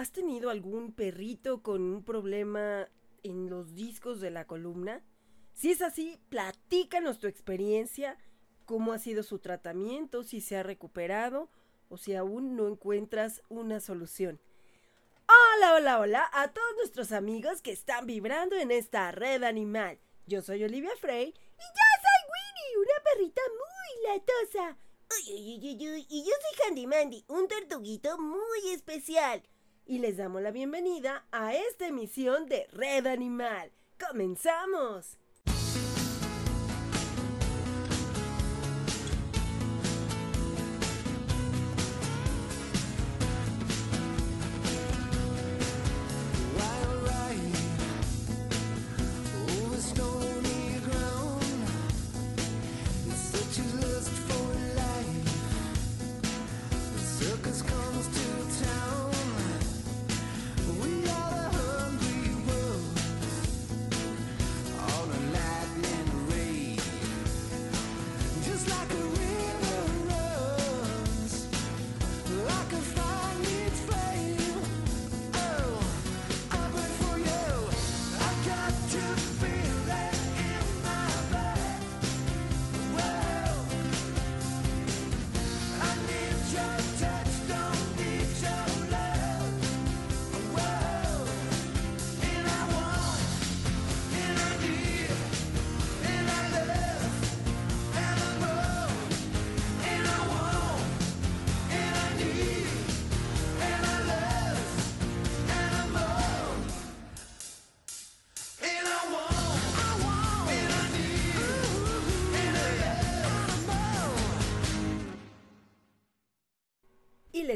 ¿Has tenido algún perrito con un problema en los discos de la columna? Si es así, platícanos tu experiencia, cómo ha sido su tratamiento, si se ha recuperado o si aún no encuentras una solución. Hola, hola, hola a todos nuestros amigos que están vibrando en esta red animal. Yo soy Olivia Frey y yo soy Winnie, una perrita muy latosa. Uy, uy, uy, y yo soy Handy Mandy, un tortuguito muy especial y les damos la bienvenida a esta emisión de Red Animal. ¡Comenzamos!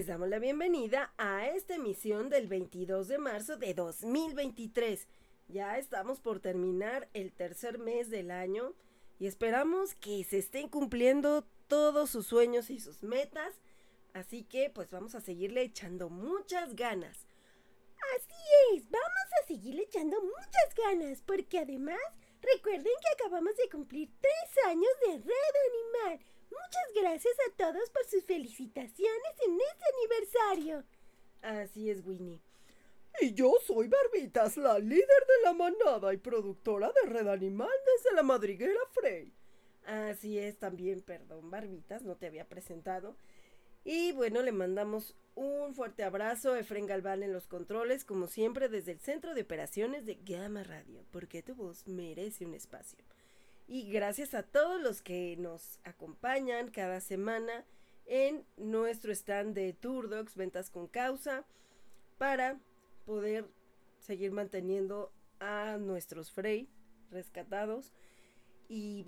Les damos la bienvenida a esta emisión del 22 de marzo de 2023. Ya estamos por terminar el tercer mes del año y esperamos que se estén cumpliendo todos sus sueños y sus metas. Así que pues vamos a seguirle echando muchas ganas. Así es, vamos a seguirle echando muchas ganas porque además recuerden que acabamos de cumplir tres años de Red Animal Muchas gracias a todos por sus felicitaciones en este aniversario. Así es, Winnie. Y yo soy Barbitas, la líder de la manada y productora de Red Animal desde la madriguera Frey. Así es también, perdón, Barbitas, no te había presentado. Y bueno, le mandamos un fuerte abrazo a Efren Galván en los controles, como siempre, desde el Centro de Operaciones de Gamma Radio, porque tu voz merece un espacio. Y gracias a todos los que nos acompañan cada semana en nuestro stand de Turdox, Ventas con Causa, para poder seguir manteniendo a nuestros Frey rescatados. Y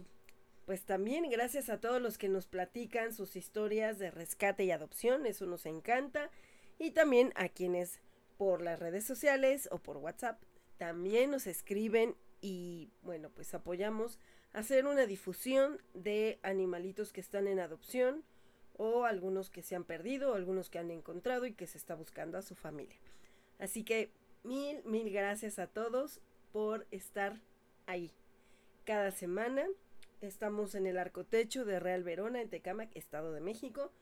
pues también gracias a todos los que nos platican sus historias de rescate y adopción, eso nos encanta. Y también a quienes por las redes sociales o por WhatsApp también nos escriben y bueno, pues apoyamos hacer una difusión de animalitos que están en adopción o algunos que se han perdido, algunos que han encontrado y que se está buscando a su familia. Así que mil, mil gracias a todos por estar ahí. Cada semana estamos en el arcotecho de Real Verona, en Tecámac, Estado de México,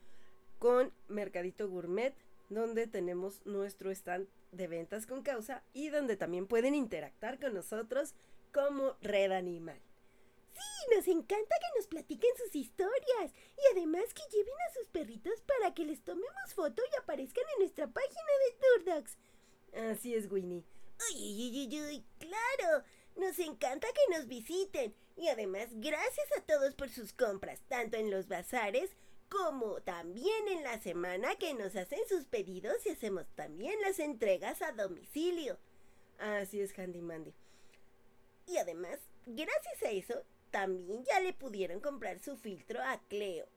con Mercadito Gourmet, donde tenemos nuestro stand de ventas con causa y donde también pueden interactuar con nosotros como Red Animal. Sí, nos encanta que nos platiquen sus historias y además que lleven a sus perritos para que les tomemos foto y aparezcan en nuestra página de Turdogs. Así es, Winnie. Uy, uy, uy, uy, claro. Nos encanta que nos visiten y además gracias a todos por sus compras, tanto en los bazares como también en la semana que nos hacen sus pedidos y hacemos también las entregas a domicilio. Así es, Handy Mandy. Y además, gracias a eso, también ya le pudieron comprar su filtro a Cleo.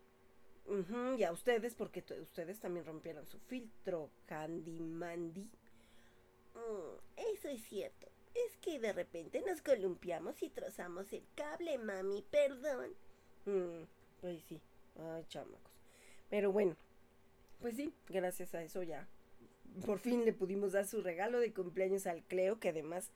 y a ustedes, porque ustedes también rompieron su filtro, Handy Mandy. Mm, eso es cierto. Es que de repente nos columpiamos y trozamos el cable, mami, perdón. Mm, pues sí, ay, chamacos. Pero bueno, pues sí, gracias a eso ya. Por fin le pudimos dar su regalo de cumpleaños al Cleo, que además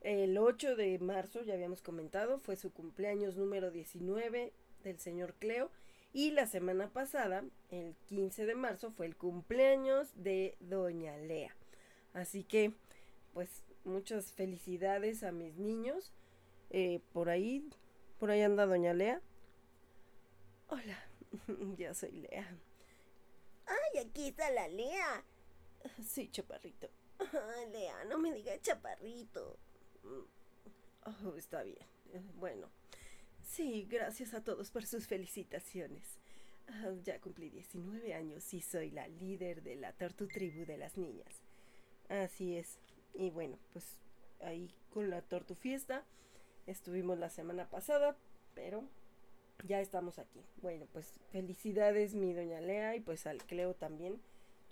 el 8 de marzo, ya habíamos comentado, fue su cumpleaños número 19 del señor Cleo. Y la semana pasada, el 15 de marzo, fue el cumpleaños de Doña Lea. Así que, pues, muchas felicidades a mis niños. Eh, por ahí, por ahí anda doña Lea. Hola, ya soy Lea. Ay, aquí está la Lea. Sí, chaparrito. Ay, Lea, no me digas chaparrito. Oh, está bien. Bueno, sí, gracias a todos por sus felicitaciones. Ah, ya cumplí 19 años y soy la líder de la Tortu Tribu de las niñas. Así es. Y bueno, pues ahí con la Tortu Fiesta estuvimos la semana pasada, pero ya estamos aquí. Bueno, pues felicidades mi doña Lea y pues al Cleo también.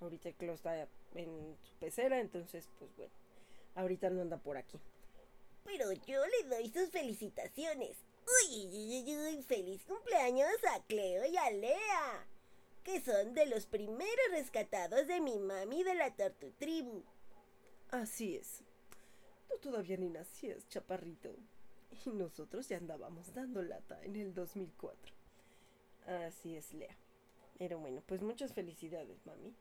Ahorita Cleo está en su pecera, entonces pues bueno, ahorita no anda por aquí. Pero yo le doy sus felicitaciones. Uy, uy, uy, uy, feliz cumpleaños a Cleo y a Lea, que son de los primeros rescatados de mi mami de la Tortu Tribu. Así es. Tú todavía ni nacías, chaparrito. Y nosotros ya andábamos dando lata en el 2004. Así es, Lea. Pero bueno, pues muchas felicidades, mami.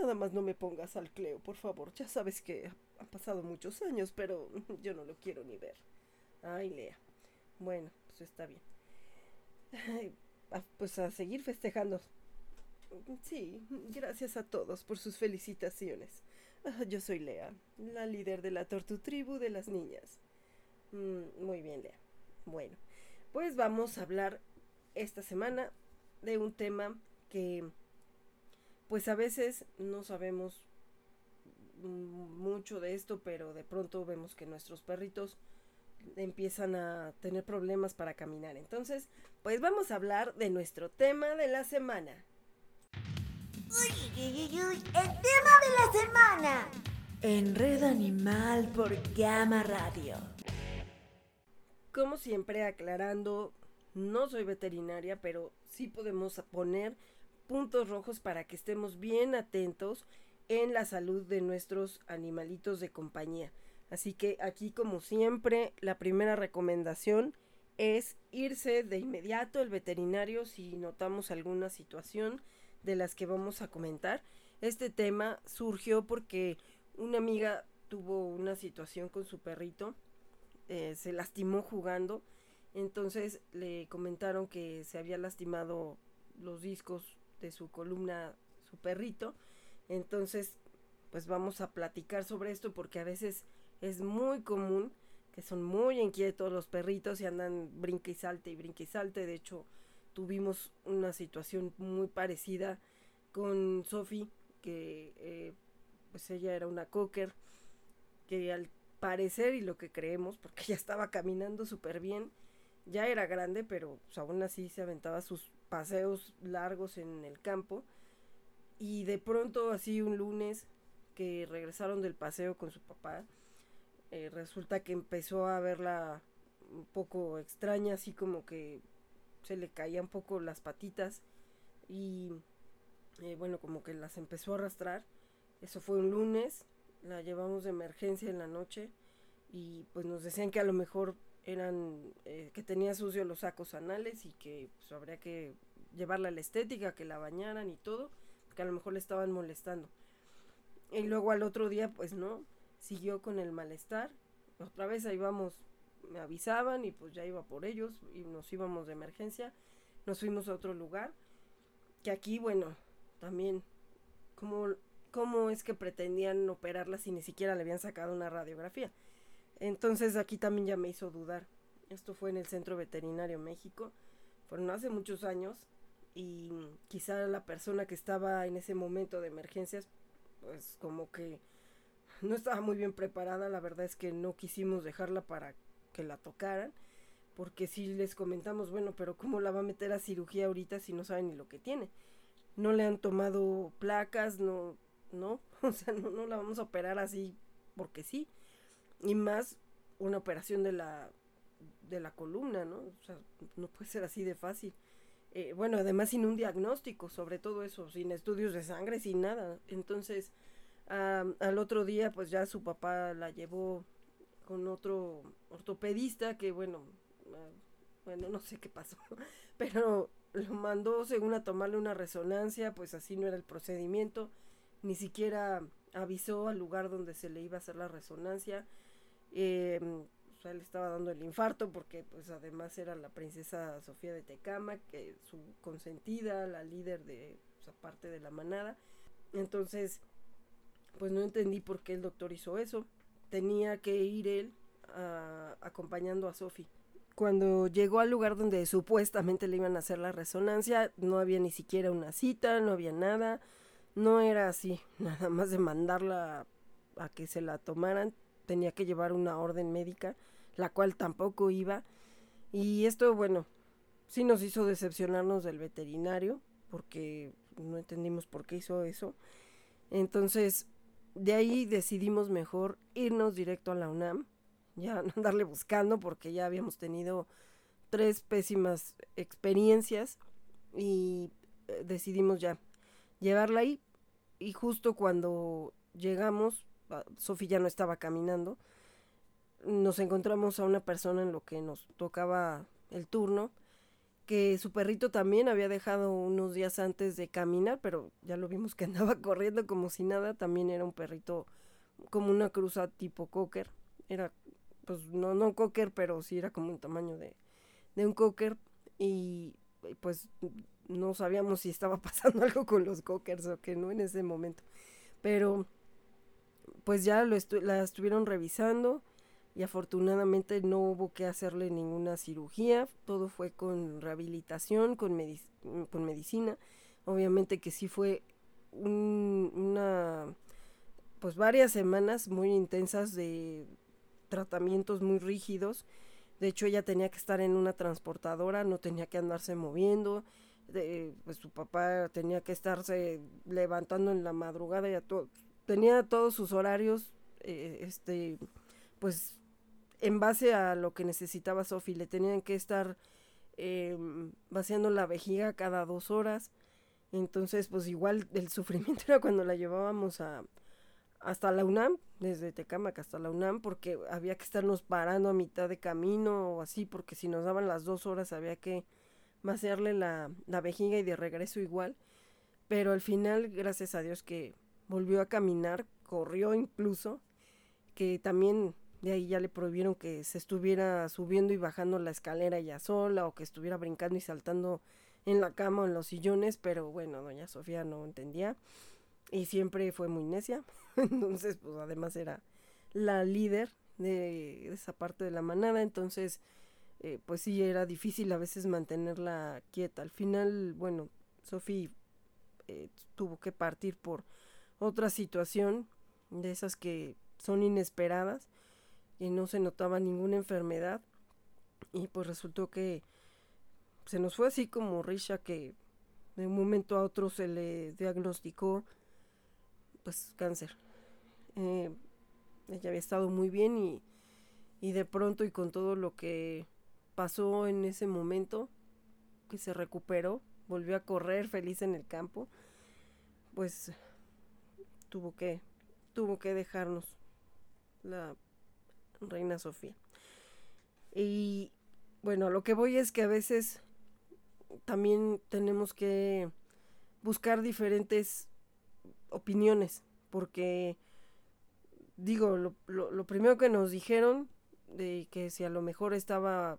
Nada más no me pongas al Cleo, por favor. Ya sabes que han pasado muchos años, pero yo no lo quiero ni ver. Ay, Lea. Bueno, pues está bien. Pues a seguir festejando. Sí, gracias a todos por sus felicitaciones. Ah, Yo soy Lea, la líder de la Tortu Tribu de las niñas. Mm, muy bien, Lea. Bueno, pues vamos a hablar esta semana de un tema que, pues a veces no sabemos mucho de esto, pero de pronto vemos que nuestros perritos empiezan a tener problemas para caminar. Entonces, pues vamos a hablar de nuestro tema de la semana. Uy, uy, uy, uy, el tema de la semana. En Red Animal por Gama Radio. Como siempre, aclarando, no soy veterinaria, pero sí podemos poner puntos rojos para que estemos bien atentos en la salud de nuestros animalitos de compañía. Así que aquí, como siempre, la primera recomendación es irse de inmediato al veterinario si notamos alguna situación de las que vamos a comentar. Este tema surgió porque una amiga tuvo una situación con su perrito eh, se lastimó jugando. Entonces le comentaron que se había lastimado los discos de su columna, su perrito. Entonces, pues vamos a platicar sobre esto porque a veces es muy común que son muy inquietos los perritos y andan brinque y salte y brinque y salte. De hecho, tuvimos una situación muy parecida con Sophie, que eh, pues ella era una cocker, que al parecer y lo que creemos, porque ya estaba caminando súper bien, ya era grande, pero pues, aún así se aventaba sus paseos largos en el campo. Y de pronto, así un lunes que regresaron del paseo con su papá, eh, resulta que empezó a verla un poco extraña, así como que se le caían un poco las patitas y eh, bueno, como que las empezó a arrastrar. Eso fue un lunes, la llevamos de emergencia en la noche y pues nos decían que a lo mejor eran eh, que tenía sucio los sacos anales y que pues, habría que llevarla a la estética, que la bañaran y todo, que a lo mejor le estaban molestando. Y luego al otro día pues no, siguió con el malestar. Otra vez ahí vamos, me avisaban y pues ya iba por ellos y nos íbamos de emergencia. Nos fuimos a otro lugar. Que aquí, bueno, también, ¿cómo, cómo es que pretendían operarla si ni siquiera le habían sacado una radiografía? Entonces aquí también ya me hizo dudar. Esto fue en el Centro Veterinario México. Fueron hace muchos años y quizá la persona que estaba en ese momento de emergencias, pues como que no estaba muy bien preparada. La verdad es que no quisimos dejarla para que la tocaran. Porque si les comentamos, bueno, pero ¿cómo la va a meter a cirugía ahorita si no sabe ni lo que tiene? No le han tomado placas, no, no, o sea, no, no la vamos a operar así porque sí y más una operación de la de la columna, ¿no? O sea, no puede ser así de fácil. Eh, bueno, además sin un diagnóstico, sobre todo eso, sin estudios de sangre, sin nada. Entonces, al otro día, pues ya su papá la llevó con otro ortopedista que, bueno, ah, bueno, no sé qué pasó, pero lo mandó según a tomarle una resonancia, pues así no era el procedimiento, ni siquiera avisó al lugar donde se le iba a hacer la resonancia. Eh, o sea, le estaba dando el infarto porque pues además era la princesa Sofía de Tecama, que su consentida, la líder de esa parte de la manada. Entonces, pues no entendí por qué el doctor hizo eso. Tenía que ir él acompañando a Sophie. Cuando llegó al lugar donde supuestamente le iban a hacer la resonancia, no había ni siquiera una cita, no había nada. No era así, nada más de mandarla a que se la tomaran. Tenía que llevar una orden médica, la cual tampoco iba. Y esto, bueno, sí nos hizo decepcionarnos del veterinario, porque no entendimos por qué hizo eso. Entonces, de ahí decidimos mejor irnos directo a la UNAM, ya no andarle buscando porque ya habíamos tenido tres pésimas experiencias y eh, decidimos ya llevarla ahí y justo cuando llegamos, ah, Sofía ya no estaba caminando, nos encontramos a una persona en lo que nos tocaba el turno que su perrito también había dejado unos días antes de caminar, pero ya lo vimos que andaba corriendo como si nada, también era un perrito como una cruza tipo cocker, era pues no, no cocker, pero sí era como un tamaño de, de un cocker. Y pues no sabíamos si estaba pasando algo con los cockers o que no en ese momento, pero pues ya lo la estuvieron revisando y afortunadamente no hubo que hacerle ninguna cirugía, todo fue con rehabilitación, con, con medicina, obviamente que sí fue una, pues varias semanas muy intensas de tratamientos muy rígidos, de hecho ella tenía que estar en una transportadora, no tenía que andarse moviendo, pues su papá tenía que estarse levantando en la madrugada, ya todo, tenía todos sus horarios, eh, este, pues en base a lo que necesitaba Sophie. Le tenían que estar em, vaciando la vejiga cada dos horas. Entonces, pues igual el sufrimiento era cuando la llevábamos a hasta la UNAM, desde Tecamac hasta la UNAM, porque había que estarnos parando a mitad de camino o así, porque si nos daban las dos horas había que vaciarle la, la vejiga y de regreso igual. Pero al final, gracias a Dios que volvió a caminar, corrió incluso, que también de ahí ya le prohibieron que se estuviera subiendo y bajando la escalera ya sola o que estuviera brincando y saltando en la cama o en los sillones, pero bueno, doña Sofía no entendía y siempre fue muy necia. entonces, pues además era la líder de esa parte de la manada, entonces, eh, pues sí, era difícil a veces mantenerla quieta. Al final, bueno, Sofía eh, tuvo que partir por otra situación de esas que son inesperadas y no se notaba ninguna enfermedad. Y pues resultó que se nos fue así como Risha que de un momento a otro se le diagnosticó pues cáncer. Eh, ella había estado muy bien y, y de pronto y con todo lo que pasó en ese momento, que se recuperó, volvió a correr feliz en el campo, pues tuvo que, tuvo que dejarnos la Reina Sofía. Y bueno, lo que voy es que a veces también tenemos que buscar diferentes opiniones, porque digo, lo, lo, primero que nos dijeron de que si a lo mejor estaba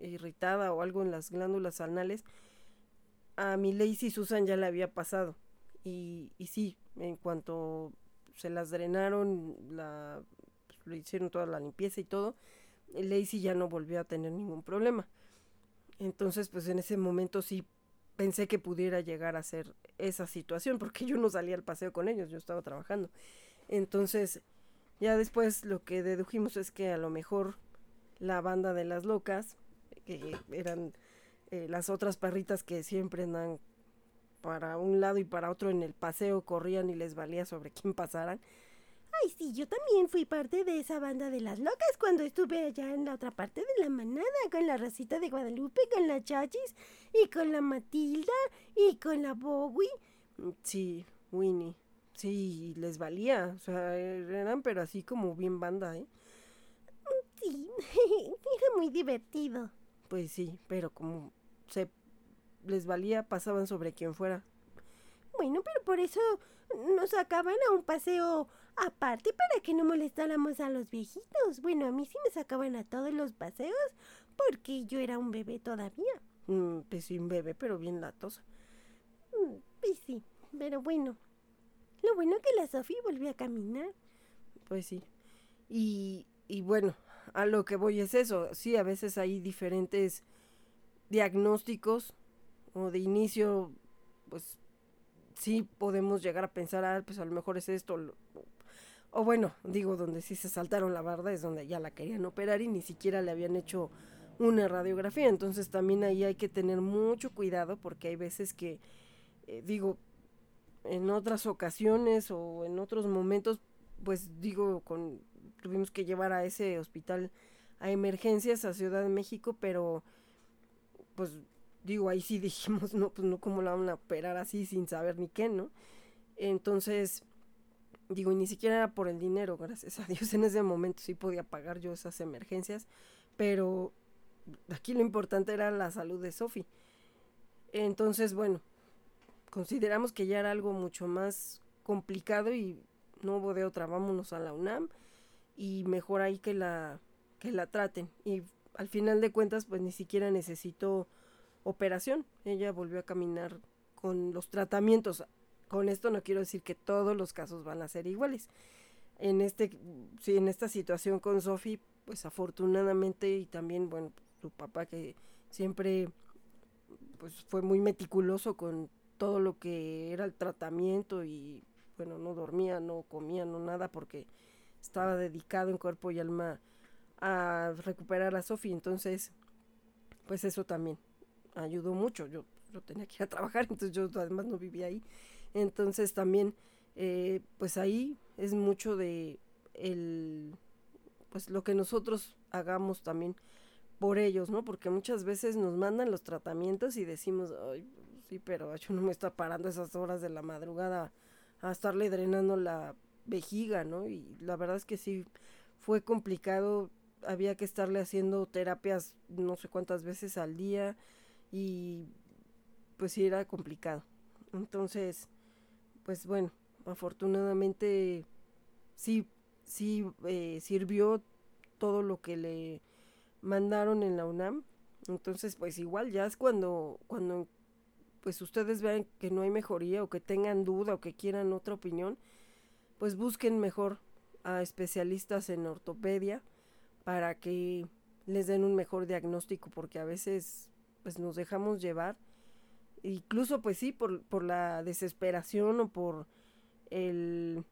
irritada o algo en las glándulas anales, a mi Lacey Susan ya le había pasado. Y, y sí, en cuanto se las drenaron, la le hicieron toda la limpieza y todo, Lacey ya no volvió a tener ningún problema. Entonces, pues en ese momento sí pensé que pudiera llegar a ser esa situación, porque yo no salía al paseo con ellos, yo estaba trabajando. Entonces, ya después lo que dedujimos es que a lo mejor la banda de las locas, que eran eh, las otras perritas que siempre andan para un lado y para otro en el paseo, corrían y les valía sobre quién pasaran, Ay, sí, yo también fui parte de esa banda de las locas cuando estuve allá en la otra parte de la manada, con la racita de Guadalupe, con la Chachis, y con la Matilda, y con la Bowie. Mm, sí, Winnie. Sí, les valía. O sea, eran pero así como bien banda, ¿eh? Sí, era muy divertido. Pues sí, pero como se les valía, pasaban sobre quien fuera. Bueno, pero por eso nos sacaban a un paseo aparte para que no molestáramos a los viejitos. Bueno, a mí sí me sacaban a todos los paseos porque yo era un bebé todavía. Mm, pues sí, un bebé, pero bien latosa. Mm, pues sí, pero bueno. Lo bueno que la Sofía volvió a caminar. Pues sí. Y, y bueno, a lo que voy es eso. Sí, a veces hay diferentes diagnósticos o de inicio, pues sí podemos llegar a pensar, ah, pues a lo mejor es esto. O bueno, digo, donde sí se saltaron la barda es donde ya la querían operar y ni siquiera le habían hecho una radiografía. Entonces también ahí hay que tener mucho cuidado porque hay veces que, eh, digo, en otras ocasiones o en otros momentos, pues digo, con, tuvimos que llevar a ese hospital a emergencias a Ciudad de México, pero pues digo, ahí sí dijimos, no, pues no, ¿cómo la van a operar así sin saber ni qué, no? Entonces, digo, y ni siquiera era por el dinero, gracias a Dios, en ese momento sí podía pagar yo esas emergencias, pero aquí lo importante era la salud de Sofi. Entonces, bueno, consideramos que ya era algo mucho más complicado y no hubo de otra, vámonos a la UNAM y mejor ahí que la que la traten y al final de cuentas pues ni siquiera necesitó operación. Ella volvió a caminar con los tratamientos. Con esto no quiero decir que todos los casos van a ser iguales. En este, sí, en esta situación con Sophie, pues afortunadamente y también, bueno, su papá que siempre pues fue muy meticuloso con todo lo que era el tratamiento y bueno, no dormía, no comía, no nada porque estaba dedicado en cuerpo y alma a recuperar a Sophie, entonces pues eso también ayudó mucho. Yo, yo tenía que ir a trabajar, entonces yo además no vivía ahí. Entonces también, eh, pues ahí es mucho de el, pues lo que nosotros hagamos también por ellos, ¿no? Porque muchas veces nos mandan los tratamientos y decimos, ay, sí, pero yo no me está parando esas horas de la madrugada a estarle drenando la vejiga, ¿no? Y la verdad es que sí fue complicado, había que estarle haciendo terapias no sé cuántas veces al día, y pues sí era complicado. Entonces, pues bueno, afortunadamente sí, sí eh, sirvió todo lo que le mandaron en la UNAM. Entonces, pues igual ya es cuando, cuando pues ustedes vean que no hay mejoría o que tengan duda o que quieran otra opinión, pues busquen mejor a especialistas en ortopedia para que les den un mejor diagnóstico, porque a veces pues nos dejamos llevar, incluso pues sí, por, por la desesperación o por el,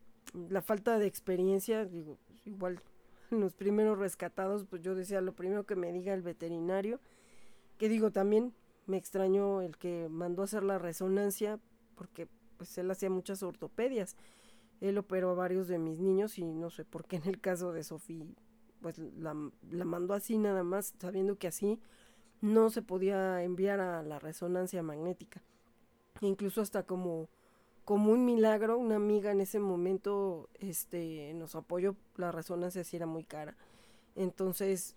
la falta de experiencia, digo, igual los primeros rescatados, pues yo decía lo primero que me diga el veterinario, que digo también me extrañó el que mandó a hacer la resonancia, porque pues él hacía muchas ortopedias, él operó a varios de mis niños y no sé por qué en el caso de Sofía, pues la, la mandó así nada más, sabiendo que así no se podía enviar a la resonancia magnética. Incluso hasta como, como un milagro, una amiga en ese momento este, nos apoyó, la resonancia si era muy cara. Entonces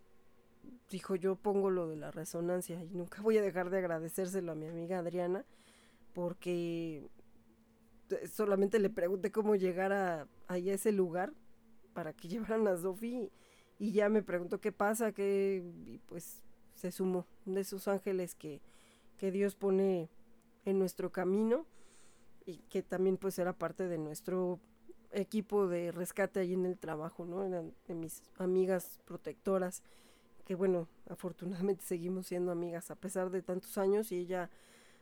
dijo yo pongo lo de la resonancia y nunca voy a dejar de agradecérselo a mi amiga Adriana porque eh, solamente le pregunté cómo llegar a, ese lugar para que llevaran a Sofi y ya me preguntó qué pasa, que pues se sumó de esos ángeles que, que Dios pone en nuestro camino y que también pues era parte de nuestro equipo de rescate ahí en el trabajo, ¿no? Eran de mis amigas protectoras, que bueno, afortunadamente seguimos siendo amigas a pesar de tantos años y ella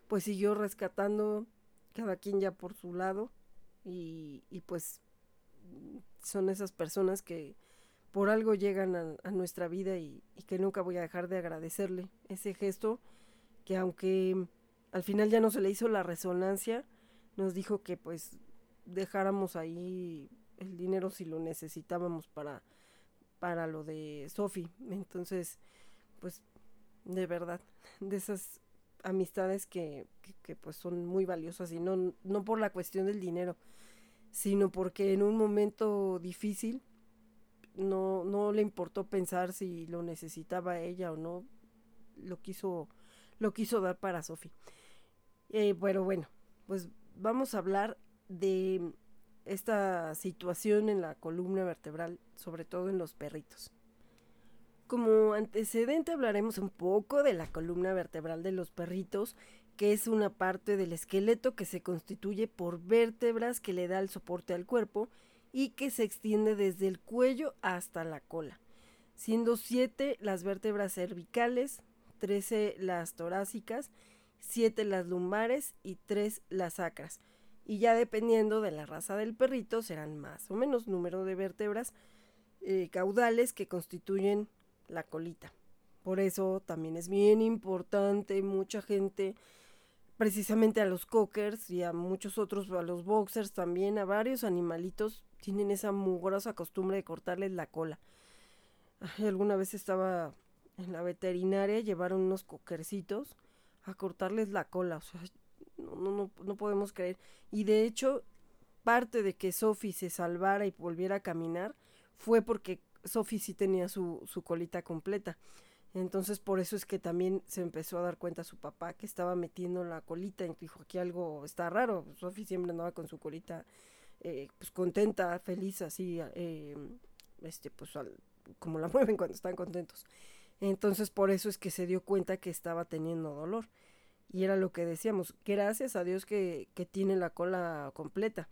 pues siguió rescatando cada quien ya por su lado y, y pues son esas personas que por algo llegan a, nuestra vida y, que nunca voy a dejar de agradecerle ese gesto que aunque al final ya no se le hizo la resonancia, nos dijo que pues dejáramos ahí el dinero si lo necesitábamos para, para lo de Sofi. Entonces, pues de verdad, de esas amistades que, que, pues son muy valiosas y no, no por la cuestión del dinero, sino porque en un momento difícil no, no le importó pensar si lo necesitaba ella o no, lo quiso, lo quiso dar para Sofi. Eh, pero bueno, pues vamos a hablar de esta situación en la columna vertebral, sobre todo en los perritos. Como antecedente hablaremos un poco de la columna vertebral de los perritos, que es una parte del esqueleto que se constituye por vértebras que le da el soporte al cuerpo y que se extiende desde el cuello hasta la cola, siendo 7 las vértebras cervicales, 13 las torácicas, 7 las lumbares y 3 las sacras. Y ya dependiendo de la raza del perrito serán más o menos número de vértebras eh, caudales que constituyen la colita. Por eso también es bien importante, mucha gente, precisamente a los cockers y a muchos otros, a los boxers también, a varios animalitos, tienen esa mugrosa costumbre de cortarles la cola. alguna vez estaba en la veterinaria, llevaron unos cockercitos a cortarles la cola. O sea, no, no, no podemos creer. Y de hecho, parte de que Sophie se salvara y volviera a caminar fue porque Sophie sí tenía su, su colita completa. Entonces por eso es que también se empezó a dar cuenta su papá que estaba metiendo la colita y dijo aquí algo está raro. Sophie siempre andaba con su colita eh, pues contenta, feliz, así, eh, este, pues como la mueven cuando están contentos. Entonces por eso es que se dio cuenta que estaba teniendo dolor. Y era lo que decíamos, gracias a Dios que, que tiene la cola completa.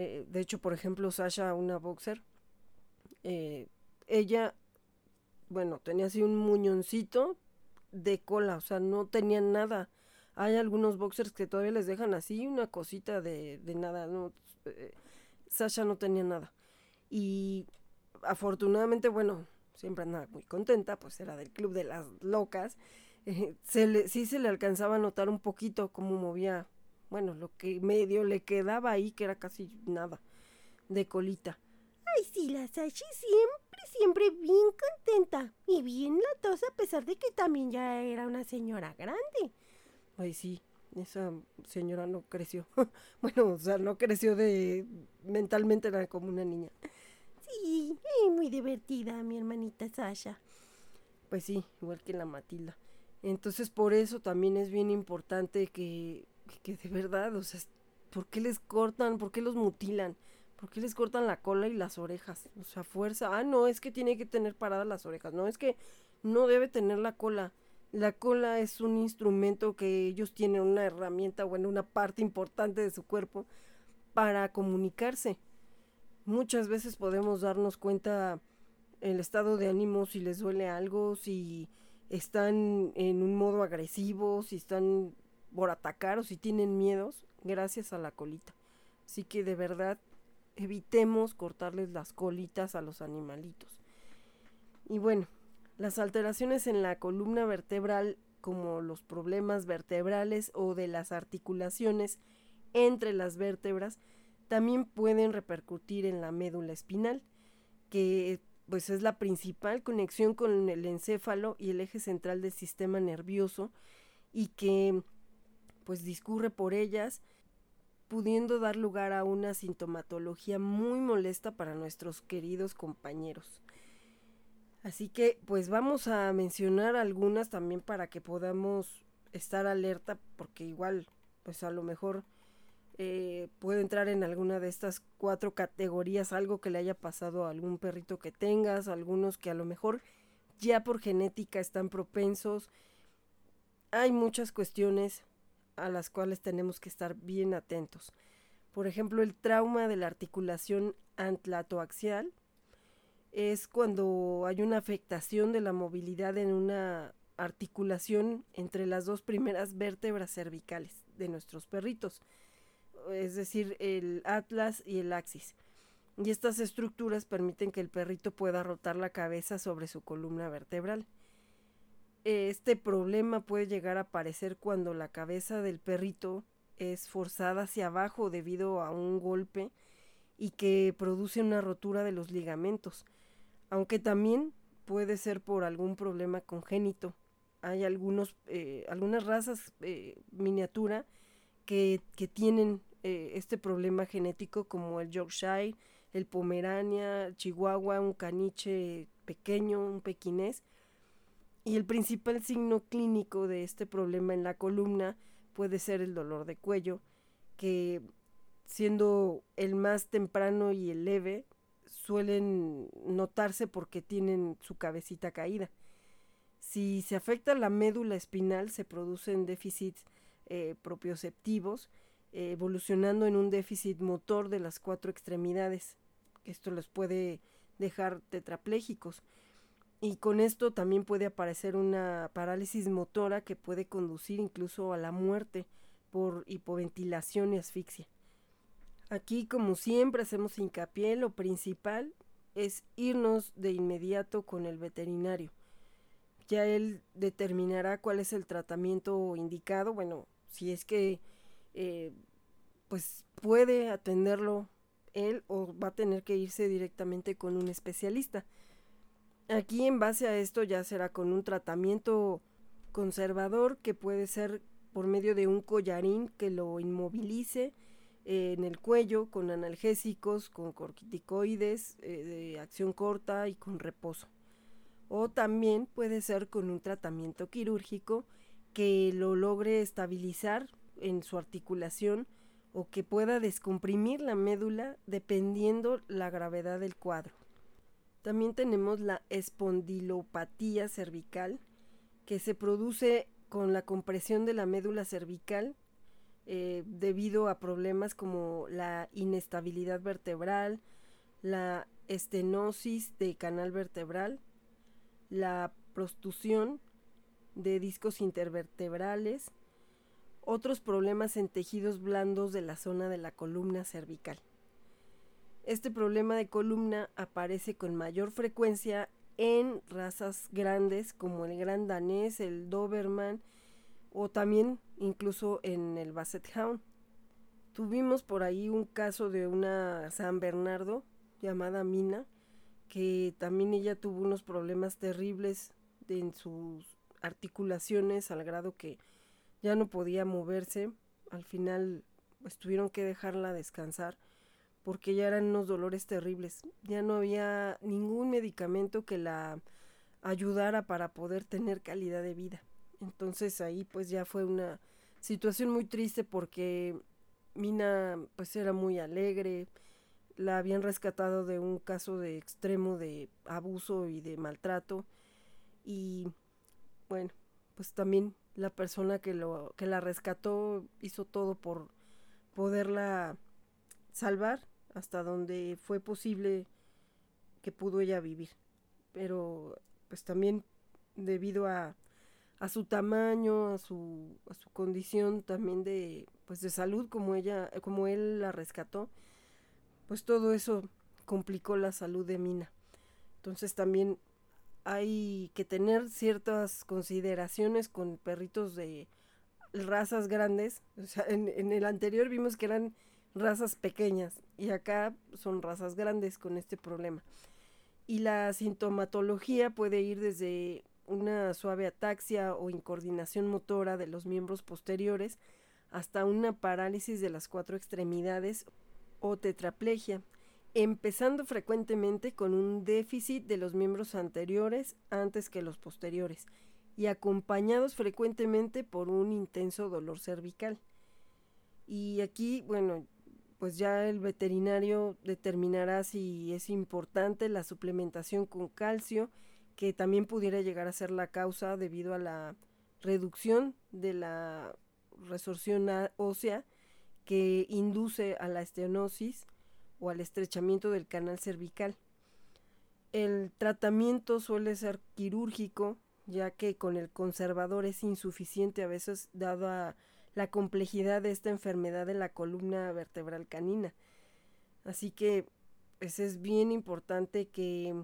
Eh, de hecho, por ejemplo, Sasha, una boxer, eh, ella, bueno, tenía así un muñoncito de cola, o sea, no tenía nada. Hay algunos boxers que todavía les dejan así una cosita de, de nada, no, eh, Sasha no tenía nada. Y afortunadamente, bueno, siempre andaba muy contenta, pues era del club de las locas. Eh, se le, sí se le alcanzaba a notar un poquito cómo movía, bueno, lo que medio le quedaba ahí, que era casi nada, de colita. Ay, sí, la Sashi siempre, siempre bien contenta y bien latosa a pesar de que también ya era una señora grande. Ay, sí, esa señora no creció. bueno, o sea, no creció de mentalmente, era como una niña. Sí, muy divertida mi hermanita Sasha. Pues sí, igual que la Matilda. Entonces por eso también es bien importante que, que de verdad, o sea, ¿por qué les cortan? ¿Por qué los mutilan? ¿Por qué les cortan la cola y las orejas? O sea, fuerza. Ah, no, es que tiene que tener paradas las orejas. No, es que no debe tener la cola. La cola es un instrumento que ellos tienen, una herramienta, bueno, una parte importante de su cuerpo para comunicarse. Muchas veces podemos darnos cuenta el estado de ánimo, si les duele algo, si están en un modo agresivo, si están por atacar o si tienen miedos, gracias a la colita. Así que de verdad evitemos cortarles las colitas a los animalitos. Y bueno, las alteraciones en la columna vertebral, como los problemas vertebrales o de las articulaciones entre las vértebras, también pueden repercutir en la médula espinal, que pues es la principal conexión con el encéfalo y el eje central del sistema nervioso y que pues discurre por ellas pudiendo dar lugar a una sintomatología muy molesta para nuestros queridos compañeros. Así que pues vamos a mencionar algunas también para que podamos estar alerta porque igual pues a lo mejor eh, puede entrar en alguna de estas cuatro categorías, algo que le haya pasado a algún perrito que tengas, algunos que a lo mejor ya por genética están propensos. Hay muchas cuestiones a las cuales tenemos que estar bien atentos. Por ejemplo, el trauma de la articulación antlatoaxial es cuando hay una afectación de la movilidad en una articulación entre las dos primeras vértebras cervicales de nuestros perritos es decir, el atlas y el axis. Y estas estructuras permiten que el perrito pueda rotar la cabeza sobre su columna vertebral. Este problema puede llegar a aparecer cuando la cabeza del perrito es forzada hacia abajo debido a un golpe y que produce una rotura de los ligamentos, aunque también puede ser por algún problema congénito. Hay algunos, eh, algunas razas eh, miniatura que, que tienen eh, este problema genético como el Yorkshire, el Pomerania, Chihuahua, un caniche pequeño, un pequinés. Y el principal signo clínico de este problema en la columna puede ser el dolor de cuello que siendo el más temprano y el leve, suelen notarse porque tienen su cabecita caída. Si se afecta la médula espinal, se producen déficits eh, propioceptivos, eh, evolucionando en un déficit motor de las cuatro extremidades. Esto les puede dejar tetraplégicos. Y con esto también puede aparecer una parálisis motora que puede conducir incluso a la muerte por hipoventilación y asfixia. Aquí, como siempre, hacemos hincapié, lo principal es irnos de inmediato con el veterinario. Ya él determinará cuál es el tratamiento indicado, bueno, si es que eh, pues puede atenderlo él o va a tener que irse directamente con un especialista. Aquí en base a esto ya será con un tratamiento conservador que puede ser por medio de un collarín que lo inmovilice eh, en el cuello con analgésicos, con corticoides eh, de acción corta y con reposo. O también puede ser con un tratamiento quirúrgico que lo logre estabilizar en su articulación o que pueda descomprimir la médula dependiendo la gravedad del cuadro. También tenemos la espondilopatía cervical, que se produce con la compresión de la médula cervical eh, debido a problemas como la inestabilidad vertebral, la estenosis de canal vertebral, la prostusión de discos intervertebrales, otros problemas en tejidos blandos de la zona de la columna cervical. Este problema de columna aparece con mayor frecuencia en razas grandes como el gran danés, el Doberman o también incluso en el Basset Hound. Tuvimos por ahí un caso de una San Bernardo llamada Mina, que también ella tuvo unos problemas terribles en sus articulaciones al grado que ya no podía moverse. Al final pues tuvieron que dejarla descansar porque ya eran unos dolores terribles. Ya no había ningún medicamento que la ayudara para poder tener calidad de vida. Entonces ahí pues ya fue una situación muy triste porque Mina pues era muy alegre, la habían rescatado de un caso de extremo de abuso y de maltrato y bueno, pues también la persona que lo que la rescató hizo todo por poderla salvar hasta donde fue posible que pudo ella vivir. Pero pues también debido a, a su tamaño, a su, a su condición también de pues de salud como ella, como él la rescató, pues todo eso complicó la salud de Mina. Entonces también hay que tener ciertas consideraciones con perritos de razas grandes. O sea, en, en el anterior vimos que eran razas pequeñas y acá son razas grandes con este problema. Y la sintomatología puede ir desde una suave ataxia o incoordinación motora de los miembros posteriores hasta una parálisis de las cuatro extremidades o tetraplegia, empezando frecuentemente con un déficit de los miembros anteriores antes que los posteriores y acompañados frecuentemente por un intenso dolor cervical. Y aquí, bueno, pues ya el veterinario determinará si es importante la suplementación con calcio, que también pudiera llegar a ser la causa debido a la reducción de la resorción ósea que induce a la estenosis o al estrechamiento del canal cervical. El tratamiento suele ser quirúrgico, ya que con el conservador es insuficiente a veces dado a la complejidad de esta enfermedad de la columna vertebral canina. Así que pues es bien importante que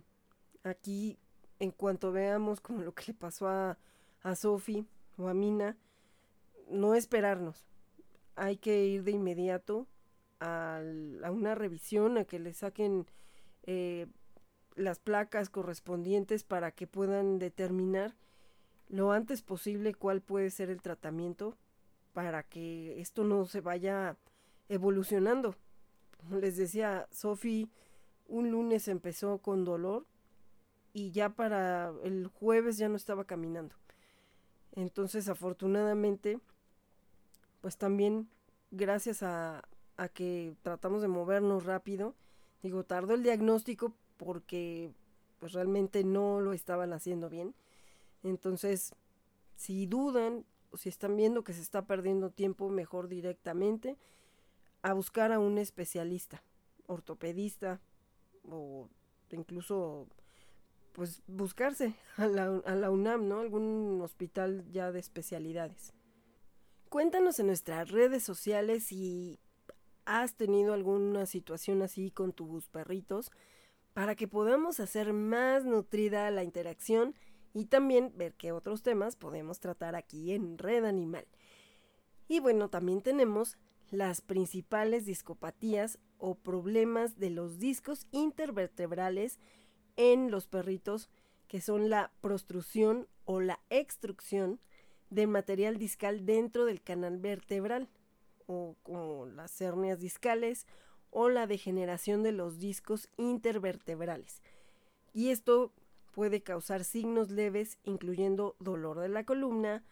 aquí en cuanto veamos como lo que le pasó a, a Sophie o a Mina, no esperarnos. Hay que ir de inmediato a, a una revisión, a que le saquen eh, las placas correspondientes para que puedan determinar lo antes posible cuál puede ser el tratamiento para que esto no se vaya evolucionando. Como les decía, Sophie un lunes empezó con dolor y ya para el jueves ya no estaba caminando. Entonces, afortunadamente, pues también gracias a, a que tratamos de movernos rápido. Digo, tardó el diagnóstico porque pues realmente no lo estaban haciendo bien. Entonces, si dudan o si están viendo que se está perdiendo tiempo, mejor directamente a buscar a un especialista, ortopedista o incluso pues buscarse a la, a la UNAM, ¿no? Algún hospital ya de especialidades. Cuéntanos en nuestras redes sociales si has tenido alguna situación así con tus perritos para que podamos hacer más nutrida la interacción y también ver qué otros temas podemos tratar aquí en Red Animal. Y bueno, también tenemos las principales discopatías o problemas de los discos intervertebrales en los perritos, que son la prostrucción o la extrucción del material discal dentro del canal vertebral, o como las hernias discales o la degeneración de los discos intervertebrales. Y esto puede causar signos leves, incluyendo dolor de la columna,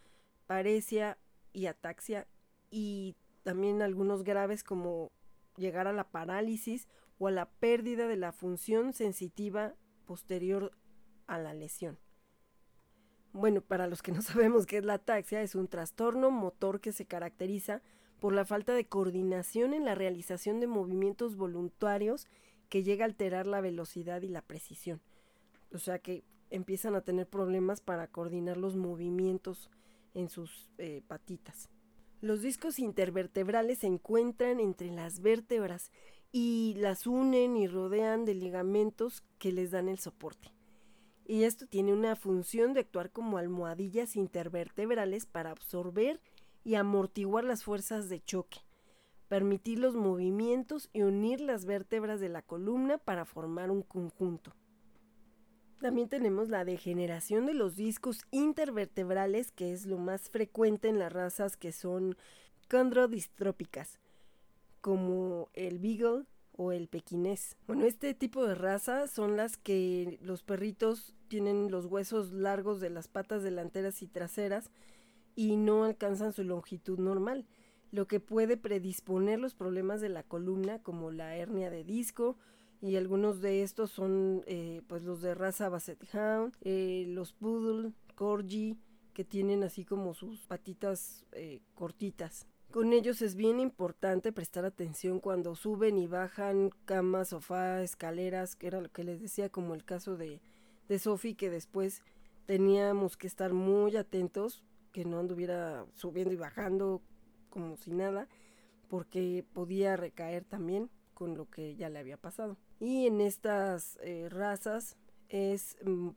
paresia y ataxia, y también algunos graves como llegar a la parálisis o a la pérdida de la función sensitiva posterior a la lesión. Bueno, para los que no sabemos qué es la ataxia, es un trastorno motor que se caracteriza por la falta de coordinación en la realización de movimientos voluntarios que llega a alterar la velocidad y la precisión. O sea que empiezan a tener problemas para coordinar los movimientos en sus eh, patitas. Los discos intervertebrales se encuentran entre las vértebras y las unen y rodean de ligamentos que les dan el soporte. Y esto tiene una función de actuar como almohadillas intervertebrales para absorber y amortiguar las fuerzas de choque, permitir los movimientos y unir las vértebras de la columna para formar un conjunto. También tenemos la degeneración de los discos intervertebrales, que es lo más frecuente en las razas que son condrodistrópicas, como el Beagle o el pequinés. Bueno, este tipo de raza son las que los perritos tienen los huesos largos de las patas delanteras y traseras y no alcanzan su longitud normal, lo que puede predisponer los problemas de la columna como la hernia de disco, y algunos de estos son eh, pues los de raza Basset Hound, eh, los Poodle, Corgi, que tienen así como sus patitas eh, cortitas. Con ellos es bien importante prestar atención cuando suben y bajan camas, sofá, escaleras, que era lo que les decía, como el caso de, de Sophie, que después teníamos que estar muy atentos, que no anduviera subiendo y bajando como si nada, porque podía recaer también con lo que ya le había pasado. Y en estas eh, razas es mm,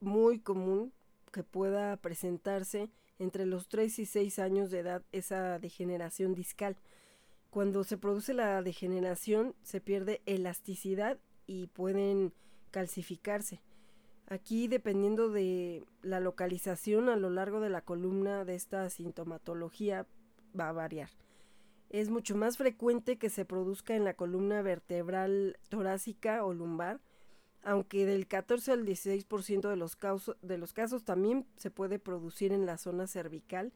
muy común que pueda presentarse entre los 3 y 6 años de edad esa degeneración discal. Cuando se produce la degeneración se pierde elasticidad y pueden calcificarse. Aquí, dependiendo de la localización a lo largo de la columna de esta sintomatología, va a variar es mucho más frecuente que se produzca en la columna vertebral torácica o lumbar, aunque del 14 al 16% de los, de los casos también se puede producir en la zona cervical,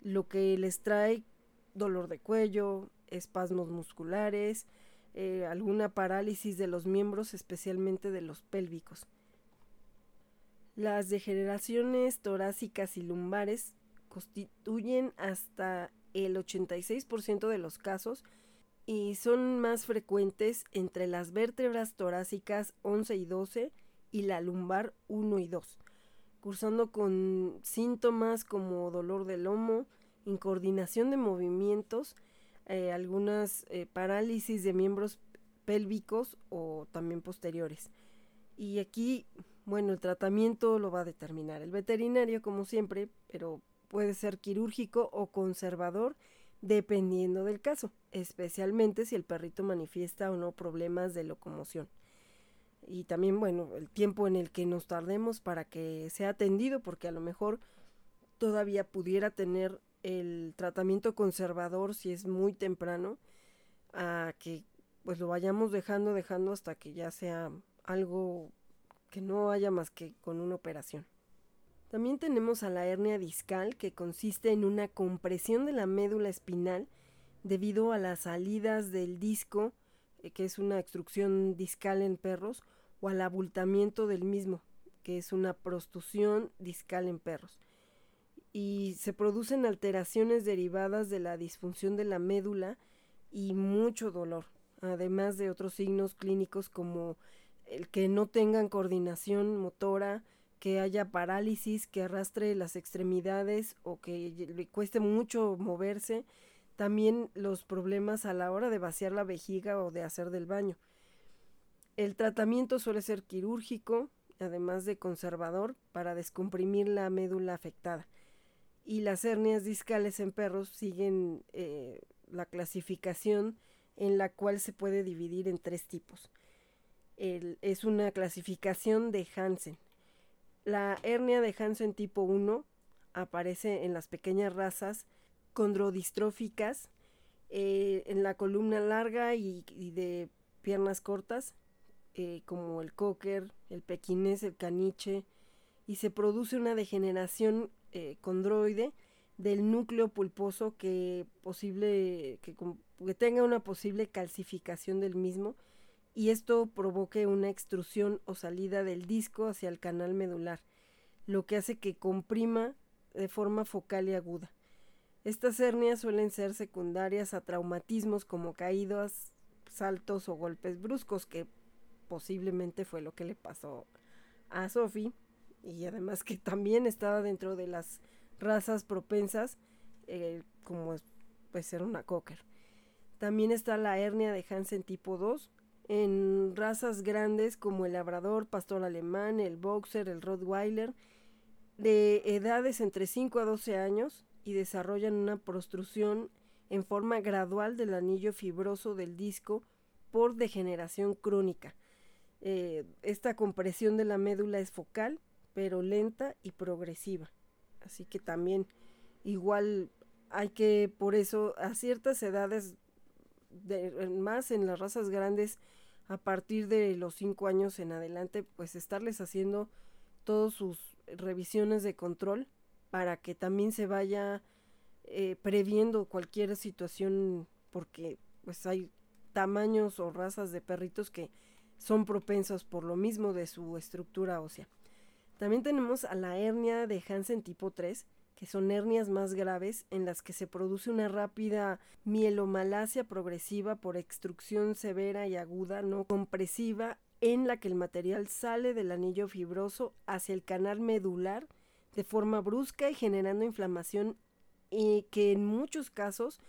lo que les trae dolor de cuello, espasmos musculares, eh, alguna parálisis de los miembros, especialmente de los pélvicos. Las degeneraciones torácicas y lumbares constituyen hasta el 86% de los casos y son más frecuentes entre las vértebras torácicas 11 y 12 y la lumbar 1 y 2, cursando con síntomas como dolor de lomo, incoordinación de movimientos, eh, algunas eh, parálisis de miembros pélvicos o también posteriores. Y aquí, bueno, el tratamiento lo va a determinar el veterinario como siempre, pero puede ser quirúrgico o conservador dependiendo del caso, especialmente si el perrito manifiesta o no problemas de locomoción. Y también, bueno, el tiempo en el que nos tardemos para que sea atendido, porque a lo mejor todavía pudiera tener el tratamiento conservador si es muy temprano, a que pues lo vayamos dejando, dejando hasta que ya sea algo que no haya más que con una operación. También tenemos a la hernia discal, que consiste en una compresión de la médula espinal debido a las salidas del disco, eh, que es una extrusión discal en perros, o al abultamiento del mismo, que es una prostusión discal en perros. Y se producen alteraciones derivadas de la disfunción de la médula y mucho dolor, además de otros signos clínicos como el que no tengan coordinación motora, que haya parálisis, que arrastre las extremidades o que le cueste mucho moverse, también los problemas a la hora de vaciar la vejiga o de hacer del baño. El tratamiento suele ser quirúrgico, además de conservador, para descomprimir la médula afectada. Y las hernias discales en perros siguen eh, la clasificación en la cual se puede dividir en tres tipos. es una clasificación de Hansen. La hernia de Hansen tipo 1 aparece en las pequeñas razas condrodistróficas, eh, en la columna larga y de piernas cortas, eh, como el cocker, el pequinés, el caniche, y se produce una degeneración eh, condroide del núcleo pulposo que posible que, que, tenga una posible calcificación del mismo y esto provoque una extrusión o salida del disco hacia el canal medular, lo que hace que comprima de forma focal y aguda. Estas hernias suelen ser secundarias a traumatismos como caídas, saltos o golpes bruscos que posiblemente fue lo que le pasó a Sophie y además que también estaba dentro de las razas propensas eh, como puede ser una cocker. También está la hernia de Hansen tipo 2 en razas grandes como el labrador, pastor alemán, el boxer, el rottweiler, de edades entre 5 a 12 años y desarrollan una prostrucción en forma gradual del anillo fibroso del disco por degeneración crónica eh, esta compresión de la médula es focal, pero lenta y progresiva. Así que también igual hay que, por eso, a ciertas edades, más en las razas grandes, a partir de los 5 años en adelante, pues estarles haciendo todas sus revisiones de control para que también se vaya eh, previendo cualquier situación, porque pues hay tamaños o razas de perritos que son propensos por lo mismo de su estructura ósea. También tenemos a la hernia de Hansen tipo 3, que son hernias más graves en las que se produce una rápida mielomalacia progresiva por extrusión severa y aguda no compresiva en la que el material sale del anillo fibroso hacia el canal medular de forma brusca y generando inflamación y que en muchos casos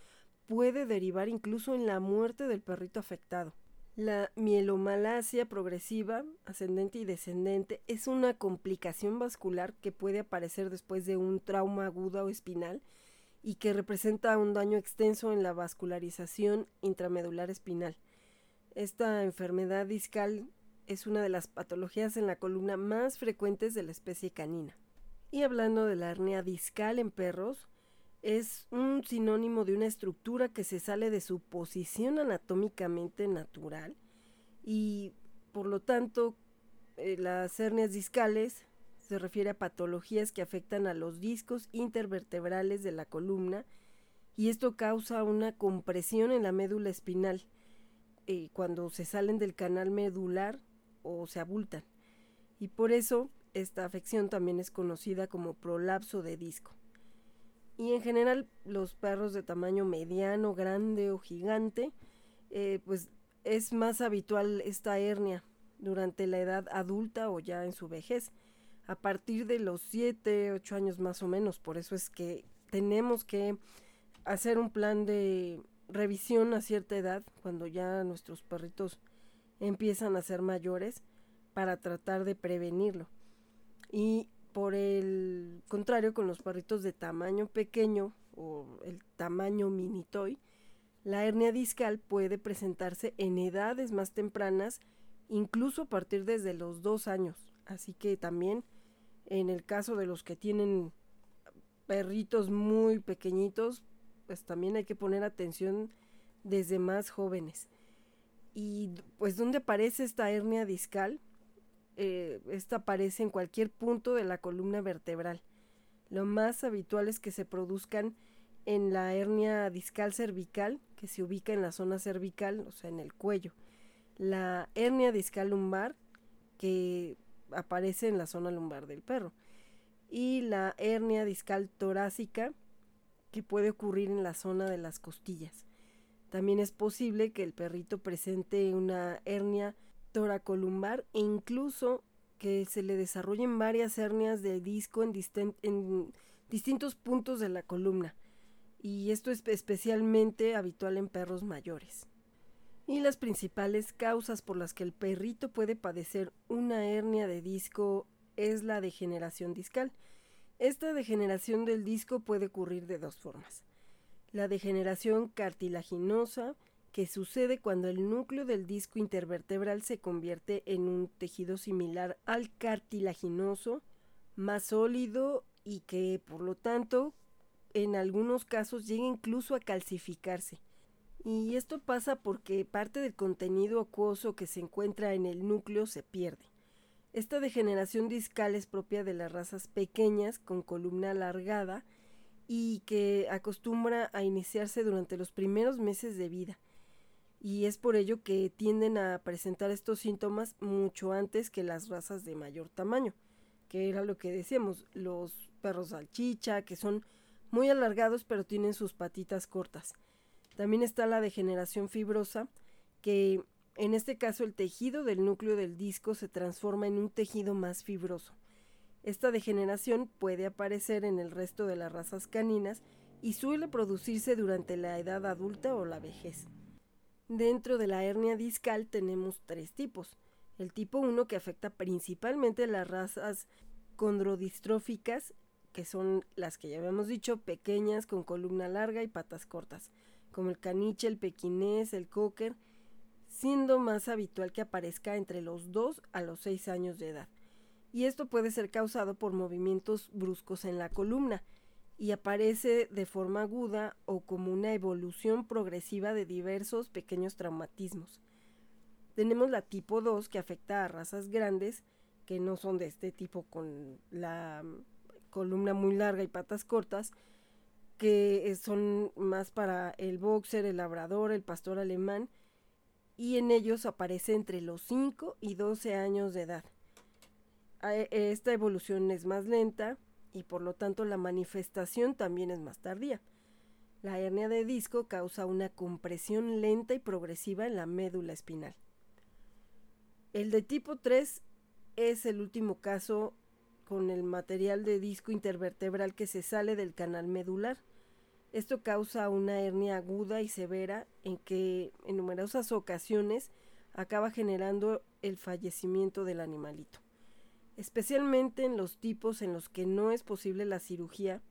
puede derivar incluso en la muerte del perrito afectado. La mielomalacia progresiva, ascendente y descendente, es una complicación vascular que puede aparecer después de un trauma agudo o espinal y que representa un daño extenso en la vascularización intramedular espinal. Esta enfermedad discal es una de las patologías en la columna más frecuentes de la especie canina. Y hablando de la hernia discal en perros, es un sinónimo de una estructura que se sale de su posición anatómicamente natural y por lo tanto eh, las hernias discales se refiere a patologías que afectan a los discos intervertebrales de la columna y esto causa una compresión en la médula espinal eh, cuando se salen del canal medular o se abultan y por eso esta afección también es conocida como prolapso de disco. Y en general los perros de tamaño mediano, grande o gigante, eh, pues es más habitual esta hernia durante la edad adulta o ya en su vejez, a partir de los 7, 8 años más o menos. Por eso es que tenemos que hacer un plan de revisión a cierta edad, cuando ya nuestros perritos empiezan a ser mayores, para tratar de prevenirlo. Y por el contrario, con los perritos de tamaño pequeño o el tamaño mini toy, la hernia discal puede presentarse en edades más tempranas, incluso a partir desde los dos años. Así que también en el caso de los que tienen perritos muy pequeñitos, pues también hay que poner atención desde más jóvenes. Y pues ¿dónde aparece esta hernia discal? Eh, esta aparece en cualquier punto de la columna vertebral. Lo más habitual es que se produzcan en la hernia discal cervical, que se ubica en la zona cervical, o sea, en el cuello. La hernia discal lumbar, que aparece en la zona lumbar del perro. Y la hernia discal torácica, que puede ocurrir en la zona de las costillas. También es posible que el perrito presente una hernia toracolumbar e incluso que se le desarrollen varias hernias de disco en, en distintos puntos de la columna. Y esto es especialmente habitual en perros mayores. Y las principales causas por las que el perrito puede padecer una hernia de disco es la degeneración discal. Esta degeneración del disco puede ocurrir de dos formas. La degeneración cartilaginosa, que sucede cuando el núcleo del disco intervertebral se convierte en un tejido similar al cartilaginoso, más sólido y que por lo tanto en algunos casos llega incluso a calcificarse. Y esto pasa porque parte del contenido acuoso que se encuentra en el núcleo se pierde. Esta degeneración discal es propia de las razas pequeñas con columna alargada y que acostumbra a iniciarse durante los primeros meses de vida. Y es por ello que tienden a presentar estos síntomas mucho antes que las razas de mayor tamaño, que era lo que decíamos, los perros salchicha, que son muy alargados pero tienen sus patitas cortas. También está la degeneración fibrosa, que en este caso el tejido del núcleo del disco se transforma en un tejido más fibroso. Esta degeneración puede aparecer en el resto de las razas caninas y suele producirse durante la edad adulta o la vejez. Dentro de la hernia discal tenemos tres tipos. El tipo 1 que afecta principalmente las razas condrodistróficas, que son las que ya habíamos dicho, pequeñas con columna larga y patas cortas como el caniche, el pequinés, el cocker, siendo más habitual que aparezca entre los 2 a los 6 años de edad. Y esto puede ser causado por movimientos bruscos en la columna y aparece de forma aguda o como una evolución progresiva de diversos pequeños traumatismos. Tenemos la tipo 2 que afecta a razas grandes que no son de este tipo con la columna muy larga y patas cortas, que son más para el boxer, el labrador, el pastor alemán, y en ellos aparece entre los 5 y 12 años de edad. Esta evolución es más lenta y por lo tanto la manifestación también es más tardía. La hernia de disco causa una compresión lenta y progresiva en la médula espinal. El de tipo 3 es el último caso con el material de disco intervertebral que se sale del canal medular. Esto causa una hernia aguda y severa en que en numerosas ocasiones acaba generando el fallecimiento del animalito. Especialmente en los tipos en los que no es posible la cirugía,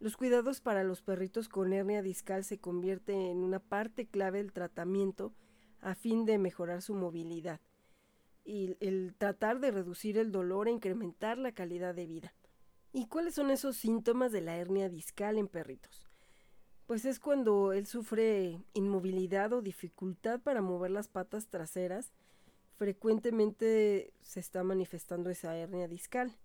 los cuidados para los perritos con hernia discal se convierte en una parte clave del tratamiento a fin de mejorar su movilidad y el tratar de reducir el dolor e incrementar la calidad de vida. ¿Y cuáles son esos síntomas de la hernia discal en perritos? Pues es cuando él sufre inmovilidad o dificultad para mover las patas traseras, frecuentemente se está manifestando esa hernia discal,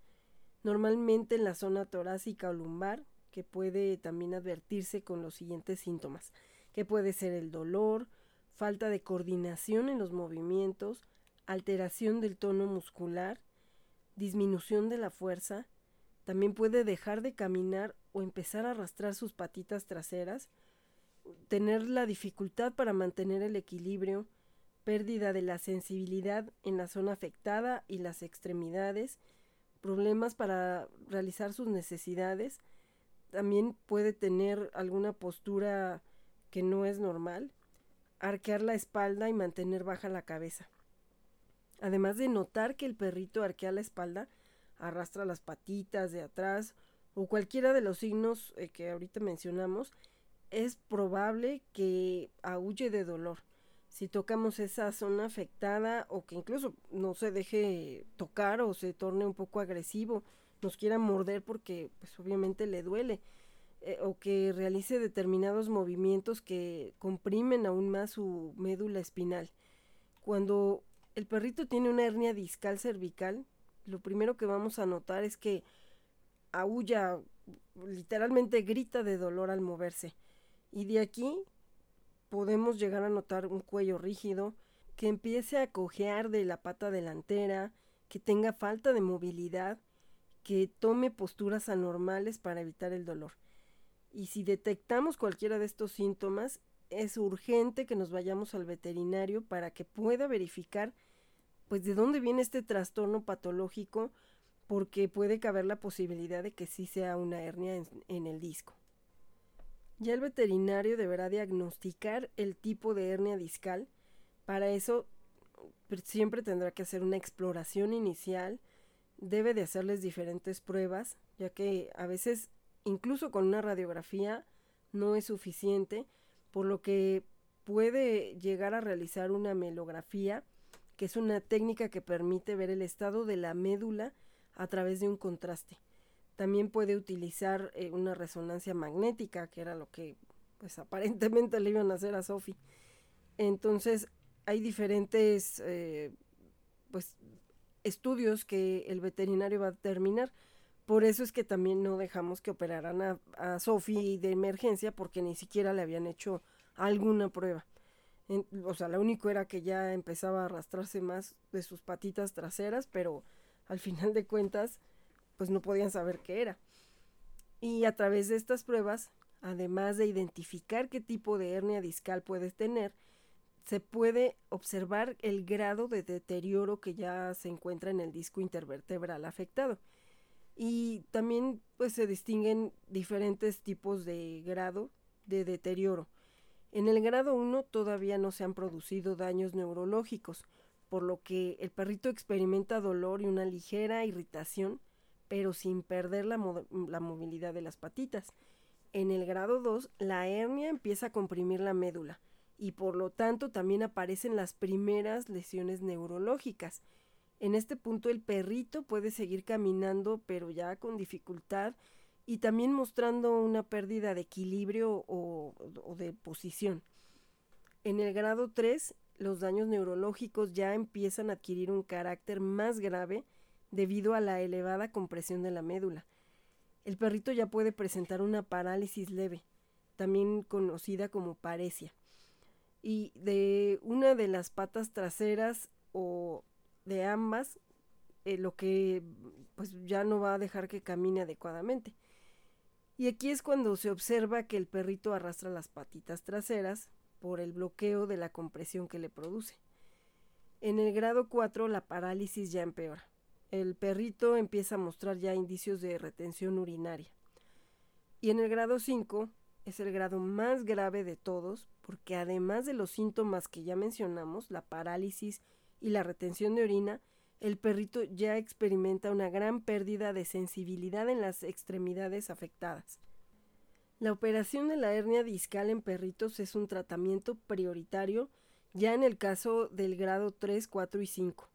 normalmente en la zona torácica o lumbar, que puede también advertirse con los siguientes síntomas, que puede ser el dolor, falta de coordinación en los movimientos, alteración del tono muscular, disminución de la fuerza, también puede dejar de caminar o empezar a arrastrar sus patitas traseras, tener la dificultad para mantener el equilibrio, pérdida de la sensibilidad en la zona afectada y las extremidades, problemas para realizar sus necesidades, también puede tener alguna postura que no es normal, arquear la espalda y mantener baja la cabeza. Además de notar que el perrito arquea la espalda, arrastra las patitas de atrás o cualquiera de los signos eh, que ahorita mencionamos, es probable que aúlle de dolor. Si tocamos esa zona afectada o que incluso no se deje tocar o se torne un poco agresivo, nos quiera morder porque pues obviamente le duele eh, o que realice determinados movimientos que comprimen aún más su médula espinal. Cuando el perrito tiene una hernia discal cervical, lo primero que vamos a notar es que aúlla, literalmente grita de dolor al moverse. Y de aquí podemos llegar a notar un cuello rígido, que empiece a cojear de la pata delantera, que tenga falta de movilidad, que tome posturas anormales para evitar el dolor. Y si detectamos cualquiera de estos síntomas, es urgente que nos vayamos al veterinario para que pueda verificar pues de dónde viene este trastorno patológico porque puede caber la posibilidad de que sí sea una hernia en, en el disco. Ya el veterinario deberá diagnosticar el tipo de hernia discal. Para eso pues, siempre tendrá que hacer una exploración inicial, debe de hacerles diferentes pruebas, ya que a veces incluso con una radiografía no es suficiente, por lo que puede llegar a realizar una melografía, que es una técnica que permite ver el estado de la médula a través de un contraste. También puede utilizar eh, una resonancia magnética, que era lo que pues aparentemente le iban a hacer a Sophie. Entonces hay diferentes eh, pues estudios que el veterinario va a determinar. Por eso es que también no dejamos que operaran a, a Sophie de emergencia porque ni siquiera le habían hecho alguna prueba. o sea, lo único era que ya empezaba a arrastrarse más de sus patitas traseras, pero al final de cuentas, pues no podían saber qué era. Y a través de estas pruebas, además de identificar qué tipo de hernia discal puedes tener, se puede observar el grado de deterioro que ya se encuentra en el disco intervertebral afectado. Y también pues se distinguen diferentes tipos de grado de deterioro. En el grado 1 todavía no se han producido daños neurológicos, por lo que el perrito experimenta dolor y una ligera irritación, pero sin perder la, la movilidad de las patitas. En el grado 2, la hernia empieza a comprimir la médula, y por lo tanto también aparecen las primeras lesiones neurológicas. En este punto el perrito puede seguir caminando pero ya con dificultad y también mostrando una pérdida de equilibrio o, o de posición. En el grado 3 los daños neurológicos ya empiezan a adquirir un carácter más grave debido a la elevada compresión de la médula. El perrito ya puede presentar una parálisis leve, también conocida como paresia y de una de las patas traseras o de ambas, eh, lo que pues ya no va a dejar que camine adecuadamente. Y aquí es cuando se observa que el perrito arrastra las patitas traseras por el bloqueo de la compresión que le produce. En el grado 4 la parálisis ya empeora. El perrito empieza a mostrar ya indicios de retención urinaria. Y en el grado 5 es el grado más grave de todos porque además de los síntomas que ya mencionamos, la parálisis y la retención de orina, el perrito ya experimenta una gran pérdida de sensibilidad en las extremidades afectadas. La operación de la hernia discal en perritos es un tratamiento prioritario ya en el caso del grado 3, 4 y 5.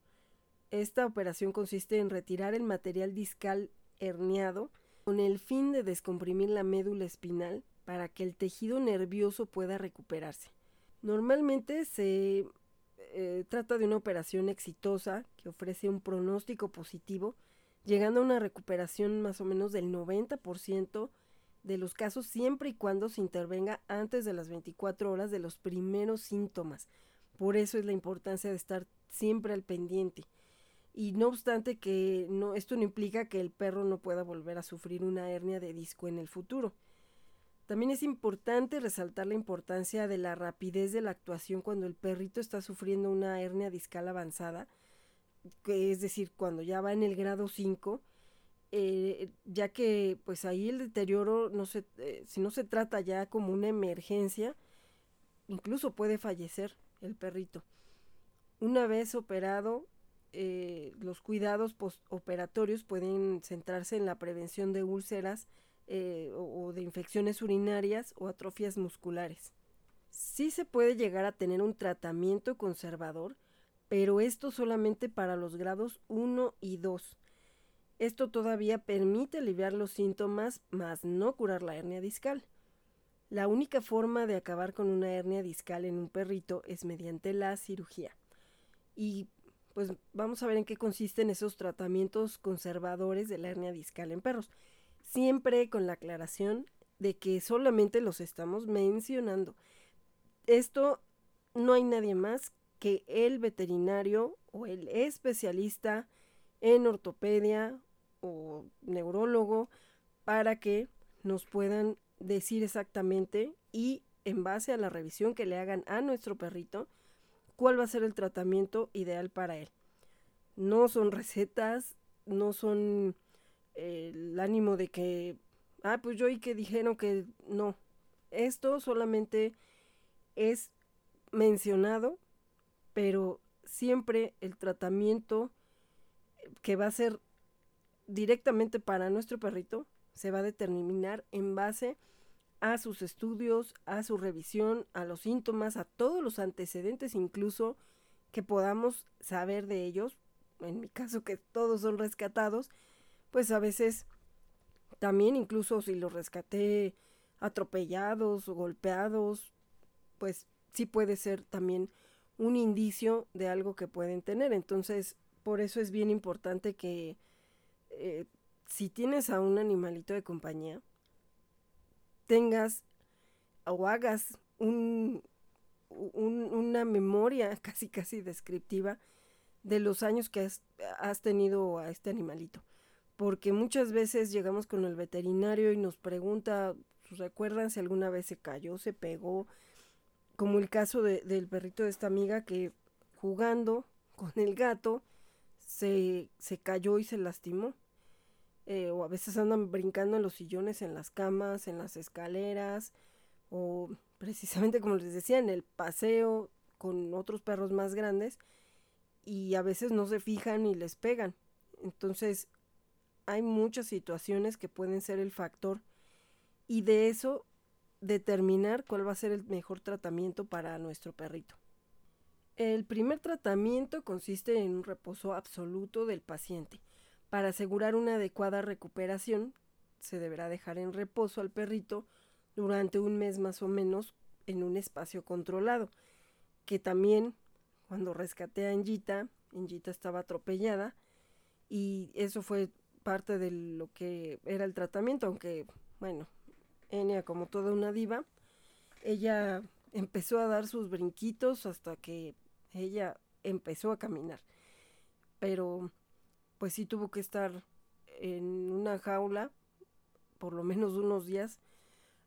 Esta operación consiste en retirar el material discal herniado con el fin de descomprimir la médula espinal para que el tejido nervioso pueda recuperarse. Normalmente se eh, trata de una operación exitosa que ofrece un pronóstico positivo, llegando a una recuperación más o menos del 90% de los casos siempre y cuando se intervenga antes de las 24 horas de los primeros síntomas. Por eso es la importancia de estar siempre al pendiente. Y no obstante que no, esto no implica que el perro no pueda volver a sufrir una hernia de disco en el futuro. También es importante resaltar la importancia de la rapidez de la actuación cuando el perrito está sufriendo una hernia discal avanzada, que es decir, cuando ya va en el grado 5, eh, ya que pues ahí el deterioro, no se, eh, si no se trata ya como una emergencia, incluso puede fallecer el perrito. Una vez operado, eh, los cuidados postoperatorios pueden centrarse en la prevención de úlceras, eh, o, de infecciones urinarias o atrofias musculares. Sí se puede llegar a tener un tratamiento conservador, pero esto solamente para los grados 1 y 2. Esto todavía permite aliviar los síntomas, mas no curar la hernia discal. La única forma de acabar con una hernia discal en un perrito es mediante la cirugía. Y pues vamos a ver en qué consisten esos tratamientos conservadores de la hernia discal en perros siempre con la aclaración de que solamente los estamos mencionando. esto no hay nadie más que el veterinario o el especialista en ortopedia o neurólogo para que nos puedan decir exactamente y en base a la revisión que le hagan a nuestro perrito, cuál va a ser el tratamiento ideal para él. No son recetas, no son eh, el ánimo de que, ah, pues yo y que dijeron que no. Esto solamente es mencionado, pero siempre el tratamiento que va a ser directamente para nuestro perrito se va a determinar en base a sus estudios, a su revisión, a los síntomas, a todos los antecedentes incluso que podamos saber de ellos. En mi caso que todos son rescatados, pues a veces también incluso si los rescaté atropellados o golpeados, pues sí puede ser también un indicio de algo que pueden tener. Entonces, por eso es bien importante que eh, si tienes a un animalito de compañía, tengas o hagas un, una memoria casi casi descriptiva de los años que has, tenido a este animalito. Porque muchas veces llegamos con el veterinario y nos pregunta, pues, ¿recuerdan si alguna vez se cayó, se pegó? Como el caso de, del perrito de esta amiga que jugando con el gato se, se cayó y se lastimó. Eh, o a veces andan brincando en los sillones, en las camas, en las escaleras, o precisamente como les decía, en el paseo con otros perros más grandes, y a veces no se fijan y les pegan. Entonces, hay muchas situaciones que pueden ser el factor, y de eso determinar cuál va a ser el mejor tratamiento para nuestro perrito. El primer tratamiento consiste en un reposo absoluto del paciente para asegurar una adecuada recuperación, se deberá dejar en reposo al perrito durante un mes más o menos en un espacio controlado, que también cuando rescaté a Enjita, Enjita estaba atropellada y eso fue parte de lo que era el tratamiento, aunque bueno, Enya como toda una diva, ella empezó a dar sus brinquitos hasta que ella empezó a caminar. Pero pues sí tuvo que estar en una jaula por lo menos unos días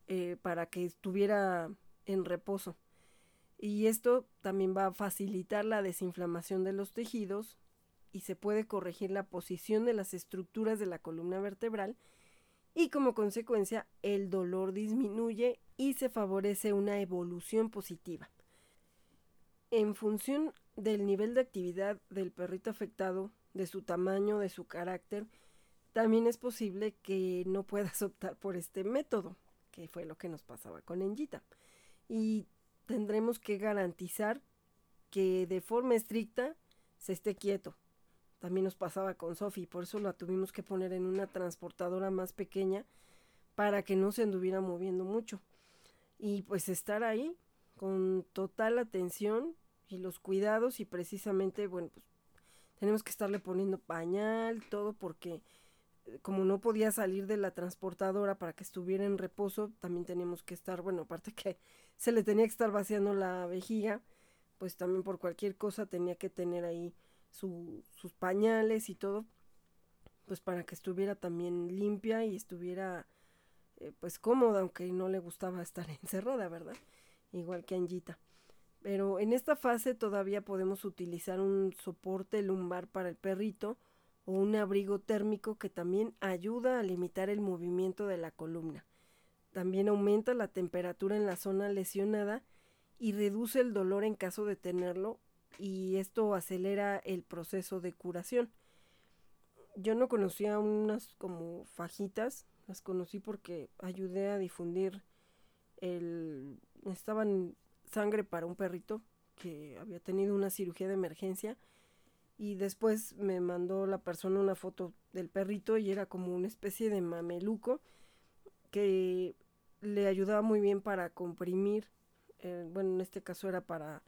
eh, para que estuviera en reposo. Y esto también va a facilitar la desinflamación de los tejidos y se puede corregir la posición de las estructuras de la columna vertebral y como consecuencia el dolor disminuye y se favorece una evolución positiva. En función del nivel de actividad del perrito afectado, de su tamaño, de su carácter, también es posible que no puedas optar por este método, que fue lo que nos pasaba con Enjita. Y tendremos que garantizar que de forma estricta se esté quieto. También nos pasaba con Sophie, por eso la tuvimos que poner en una transportadora más pequeña para que no se anduviera moviendo mucho. Y pues estar ahí con total atención y los cuidados y precisamente, bueno, pues tenemos que estarle poniendo pañal, todo porque eh, como no podía salir de la transportadora para que estuviera en reposo, también teníamos que estar, bueno, aparte que se le tenía que estar vaciando la vejiga, pues también por cualquier cosa tenía que tener ahí sus pañales y todo, pues para que estuviera también limpia y estuviera eh, pues cómoda, aunque no le gustaba estar encerrada, ¿verdad? Igual que Anjita. Pero en esta fase todavía podemos utilizar un soporte lumbar para el perrito o un abrigo térmico que también ayuda a limitar el movimiento de la columna. También aumenta la temperatura en la zona lesionada y reduce el dolor en caso de tenerlo y esto acelera el proceso de curación. Yo no conocía unas como fajitas, las conocí porque ayudé a difundir el estaban sangre para un perrito que había tenido una cirugía de emergencia y después me mandó la persona una foto del perrito y era como una especie de mameluco que le ayudaba muy bien para comprimir, eh, bueno, en este caso era para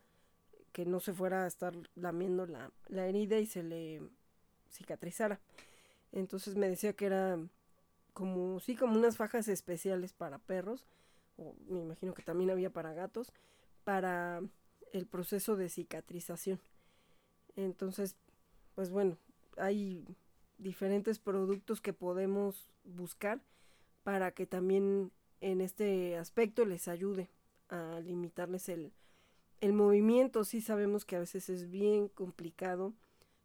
que no se fuera a estar lamiendo la, la herida y se le cicatrizara. Entonces me decía que era como, sí, como unas fajas especiales para perros, o me imagino que también había para gatos, para el proceso de cicatrización. Entonces, pues bueno, hay diferentes productos que podemos buscar para que también en este aspecto les ayude a limitarles el, el movimiento. Sí sabemos que a veces es bien complicado.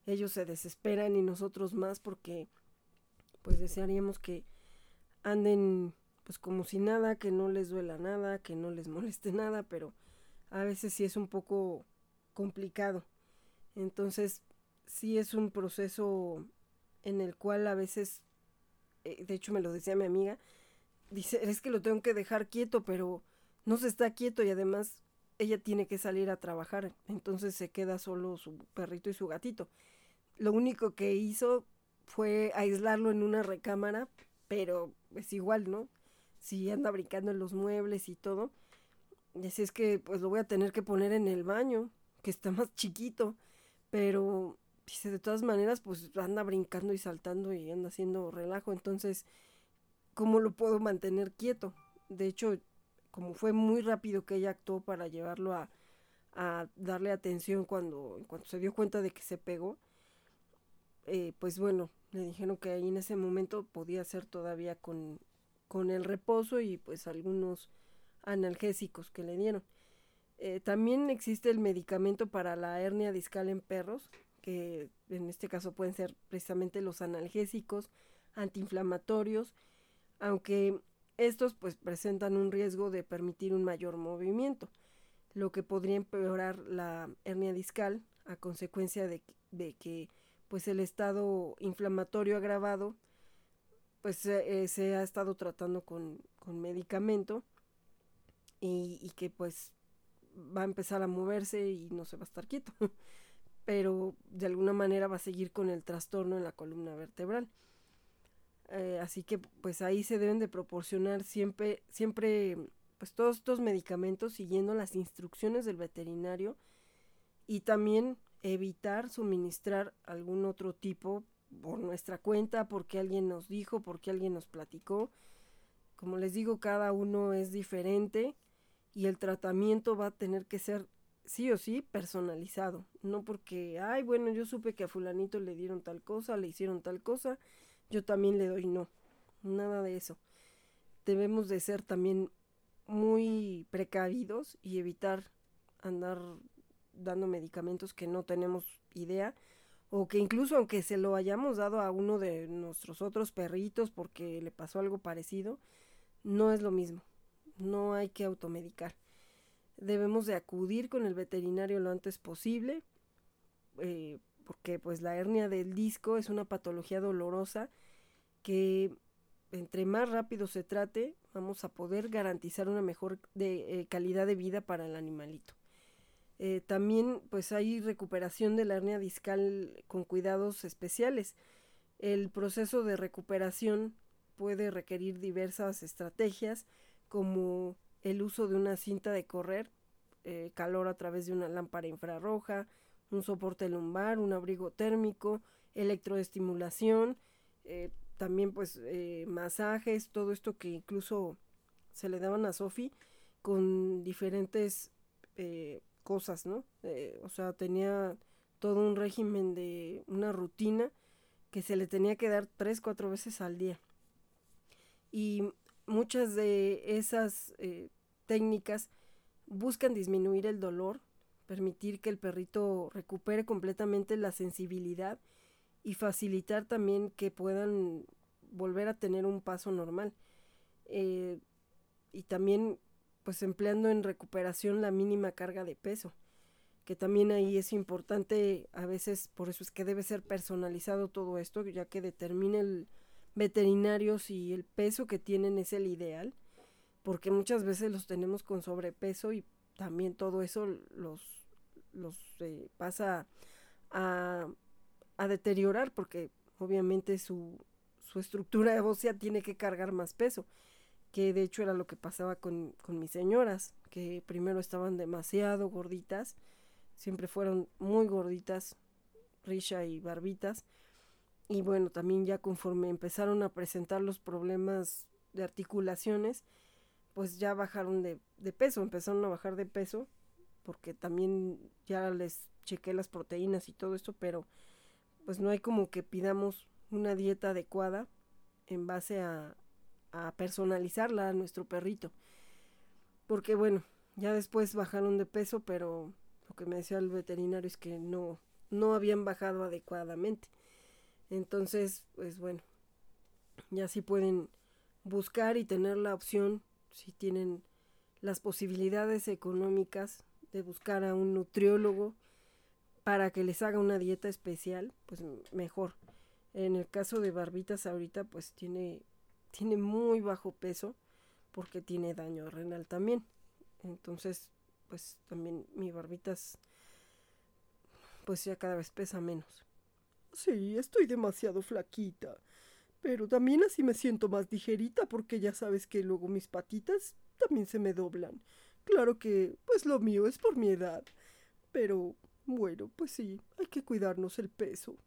Ellos se desesperan y nosotros más porque pues desearíamos que anden pues como si nada, que no les duela nada, que no les moleste nada, pero a veces sí es un poco complicado. Entonces, sí es un proceso en el cual a veces, eh, de hecho me lo decía mi amiga, dice, es que lo tengo que dejar quieto, pero no se está quieto y además ella tiene que salir a trabajar, entonces se queda solo su perrito y su gatito. Lo único que hizo fue aislarlo en una recámara, pero es igual, ¿no? Si anda brincando en los muebles y todo, y así es que pues lo voy a tener que poner en el baño, que está más chiquito, pero dice de todas maneras pues anda brincando y saltando y anda haciendo relajo, entonces ¿cómo lo puedo mantener quieto? De hecho, como fue muy rápido que ella actuó para llevarlo a, a darle atención cuando, cuando se dio cuenta de que se pegó, eh, pues bueno, le dijeron que ahí en ese momento podía ser todavía con, con el reposo y pues algunos analgésicos que le dieron. Eh, también existe el medicamento para la hernia discal en perros, que en este caso pueden ser precisamente los analgésicos, antiinflamatorios, aunque estos pues presentan un riesgo de permitir un mayor movimiento, lo que podría empeorar la hernia discal a consecuencia de, que pues el estado inflamatorio agravado pues eh, se ha estado tratando con, con medicamento y, y, que pues va a empezar a moverse y no se va a estar quieto. Pero de alguna manera va a seguir con el trastorno en la columna vertebral. Eh, así que pues ahí se deben de proporcionar siempre siempre pues todos estos medicamentos siguiendo las instrucciones del veterinario y también evitar suministrar algún otro tipo por nuestra cuenta, porque alguien nos dijo, porque alguien nos platicó. Como les digo, cada uno es diferente y el tratamiento va a tener que ser sí o sí personalizado. No porque, ay, bueno, yo supe que a fulanito le dieron tal cosa, le hicieron tal cosa, yo también le doy no. Nada de eso. Debemos de ser también muy precavidos y evitar andar dando medicamentos que no tenemos idea o que incluso aunque se lo hayamos dado a uno de nuestros otros perritos porque le pasó algo parecido, no es lo mismo. No hay que automedicar. Debemos de acudir con el veterinario lo antes posible eh, porque pues la hernia del disco es una patología dolorosa que entre más rápido se trate vamos a poder garantizar una mejor de, eh, calidad de vida para el animalito. Eh, también pues hay recuperación de la hernia discal con cuidados especiales. El proceso de recuperación puede requerir diversas estrategias como el uso de una cinta de correr, eh, calor a través de una lámpara infrarroja, un soporte lumbar, un abrigo térmico, electroestimulación, eh, también pues masajes, todo esto que incluso se le daban a Sophie con diferentes cosas, ¿no? Eh, o sea, tenía todo un régimen de una rutina que se le tenía que dar tres, cuatro veces al día. Y muchas de esas eh, técnicas buscan disminuir el dolor, permitir que el perrito recupere completamente la sensibilidad y facilitar también que puedan volver a tener un paso normal. Eh, y también pues empleando en recuperación la mínima carga de peso, que también ahí es importante, a veces por eso es que debe ser personalizado todo esto, ya que determina el veterinario si el peso que tienen es el ideal, porque muchas veces los tenemos con sobrepeso y también todo eso los, los eh, pasa a, a deteriorar porque obviamente su, su estructura ósea tiene que cargar más peso que de hecho era lo que pasaba con, mis señoras, que primero estaban demasiado gorditas, siempre fueron muy gorditas, Risha y Barbitas, y bueno, también ya conforme empezaron a presentar los problemas de articulaciones, pues ya bajaron de, de peso, empezaron a bajar de peso porque también ya les chequé las proteínas y todo esto, pero pues no hay como que pidamos una dieta adecuada en base a, a personalizarla a nuestro perrito. Porque bueno, ya después bajaron de peso, pero lo que me decía el veterinario es que no, no habían bajado adecuadamente. Entonces, pues bueno, ya sí pueden buscar y tener la opción, si tienen las posibilidades económicas de buscar a un nutriólogo para que les haga una dieta especial, pues mejor. En el caso de Barbitas ahorita pues tiene, tiene muy bajo peso porque tiene daño renal también. Entonces pues también mi Barbitas pues ya cada vez pesa menos. Sí, estoy demasiado flaquita. Pero también así me siento más ligerita porque ya sabes que luego mis patitas también se me doblan. Claro que, pues lo mío es por mi edad. Pero, bueno, pues sí, hay que cuidarnos el peso.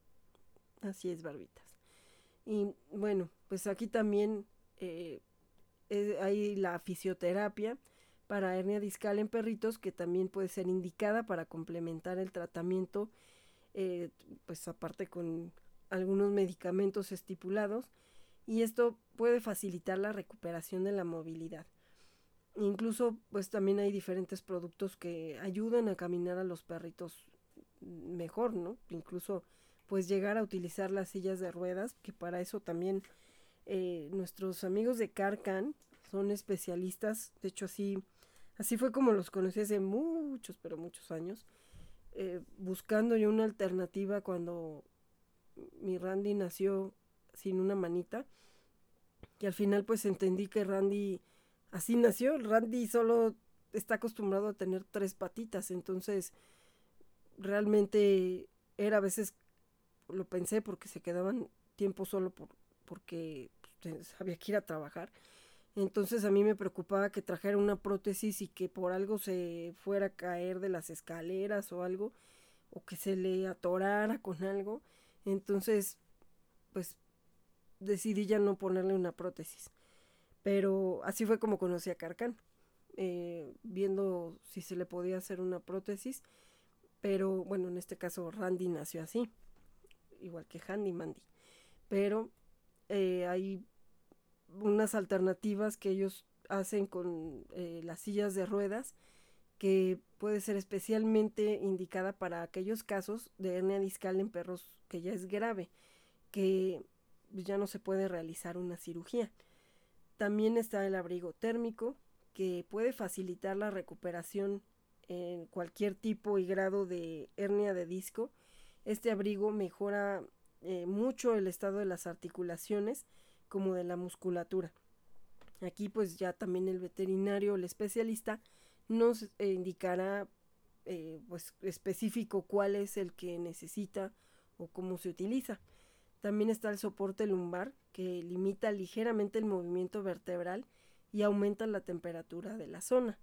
Así es, barbitas. Y bueno, pues aquí también eh, hay la fisioterapia para hernia discal en perritos que también puede ser indicada para complementar el tratamiento eh, pues aparte con algunos medicamentos estipulados y esto puede facilitar la recuperación de la movilidad. Incluso pues también hay diferentes productos que ayudan a caminar a los perritos mejor, ¿no? Incluso pues llegar a utilizar las sillas de ruedas, que para eso también eh, nuestros amigos de Carcan son especialistas, de hecho así, así fue como los conocí hace muchos, pero muchos años, eh, buscando yo una alternativa cuando mi Randy nació sin una manita. Y al final pues entendí que Randy así nació. Randy solo está acostumbrado a tener tres patitas. Entonces realmente era a veces, lo pensé porque se quedaban tiempo solo por, porque pues, había que ir a trabajar. Entonces a mí me preocupaba que trajera una prótesis y que por algo se fuera a caer de las escaleras o algo, o que se le atorara con algo. Entonces, pues decidí ya no ponerle una prótesis. Pero así fue como conocí a Carcan, eh, viendo si se le podía hacer una prótesis. Pero bueno, en este caso Randy nació así, igual que Handy Mandy. Pero eh, hay unas alternativas que ellos hacen con eh, las sillas de ruedas que puede ser especialmente indicada para aquellos casos de hernia discal en perros que ya es grave, que ya no se puede realizar una cirugía. También está el abrigo térmico, que puede facilitar la recuperación en cualquier tipo y grado de hernia de disco. Este abrigo mejora eh, mucho el estado de las articulaciones como de la musculatura. Aquí pues ya también el veterinario, el especialista, nos eh, indicará eh, pues específico cuál es el que necesita o cómo se utiliza. También está el soporte lumbar que limita ligeramente el movimiento vertebral y aumenta la temperatura de la zona.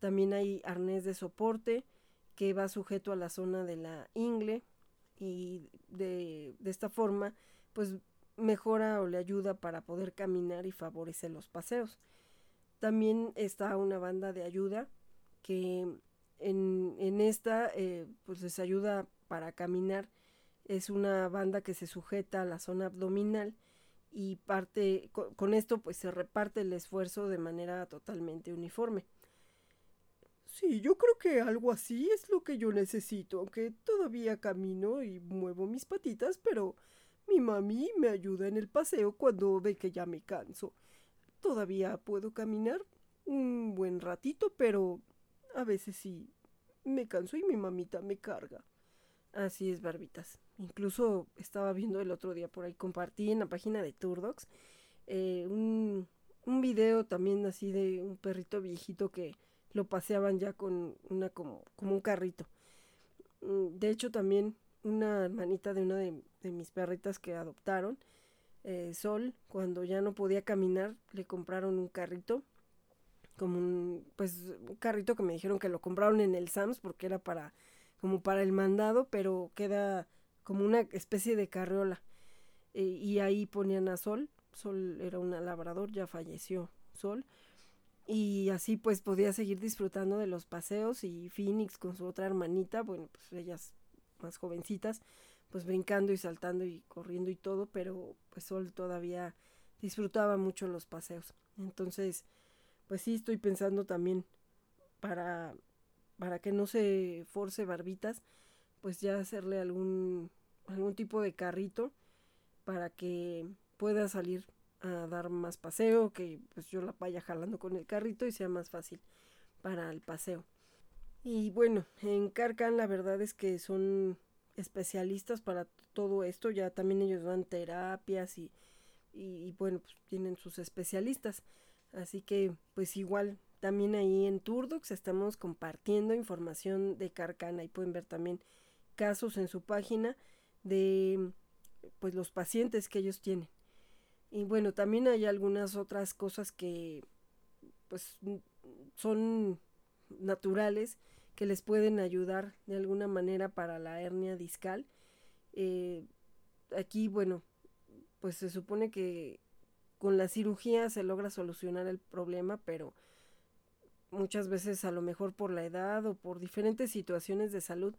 También hay arnés de soporte que va sujeto a la zona de la ingle y de, de esta forma pues mejora o le ayuda para poder caminar y favorece los paseos. También está una banda de ayuda que en, en esta eh, pues les ayuda para caminar. Es una banda que se sujeta a la zona abdominal y parte con, esto pues se reparte el esfuerzo de manera totalmente uniforme. Sí, yo creo que algo así es lo que yo necesito, aunque todavía camino y muevo mis patitas, pero mi mami me ayuda en el paseo cuando ve que ya me canso. Todavía puedo caminar un buen ratito, pero a veces sí me canso y mi mamita me carga. Así es, barbitas. Incluso estaba viendo el otro día por ahí, compartí en la página de Turdox eh, un, un video también así de un perrito viejito que lo paseaban ya con una como, como un carrito. Mm, de hecho, también una hermanita de una de, mis perritas que adoptaron, eh, Sol, cuando ya no podía caminar, le compraron un carrito, como un, pues, un carrito que me dijeron que lo compraron en el Sams porque era para, como para el mandado, pero queda como una especie de carriola. Eh, y ahí ponían a Sol, Sol era una labrador, ya falleció Sol. y así pues podía seguir disfrutando de los paseos y Phoenix con su otra hermanita, bueno, pues ellas más jovencitas, pues brincando y saltando y corriendo y todo, pero pues Sol todavía disfrutaba mucho los paseos. Entonces, pues sí estoy pensando también para para que no se force barbitas, pues ya hacerle algún algún tipo de carrito para que pueda salir a dar más paseo, que pues yo la vaya jalando con el carrito y sea más fácil para el paseo. Y bueno, en Carcan la verdad es que son especialistas para todo esto, ya también ellos dan terapias y, y, bueno, pues tienen sus especialistas. Así que pues igual también ahí en Turdox estamos compartiendo información de Carcana y pueden ver también casos en su página de pues los pacientes que ellos tienen. Y bueno, también hay algunas otras cosas que pues son naturales que les pueden ayudar de alguna manera para la hernia discal. Eh, aquí, bueno, pues se supone que con la cirugía se logra solucionar el problema, pero muchas veces a lo mejor por la edad o por diferentes situaciones de salud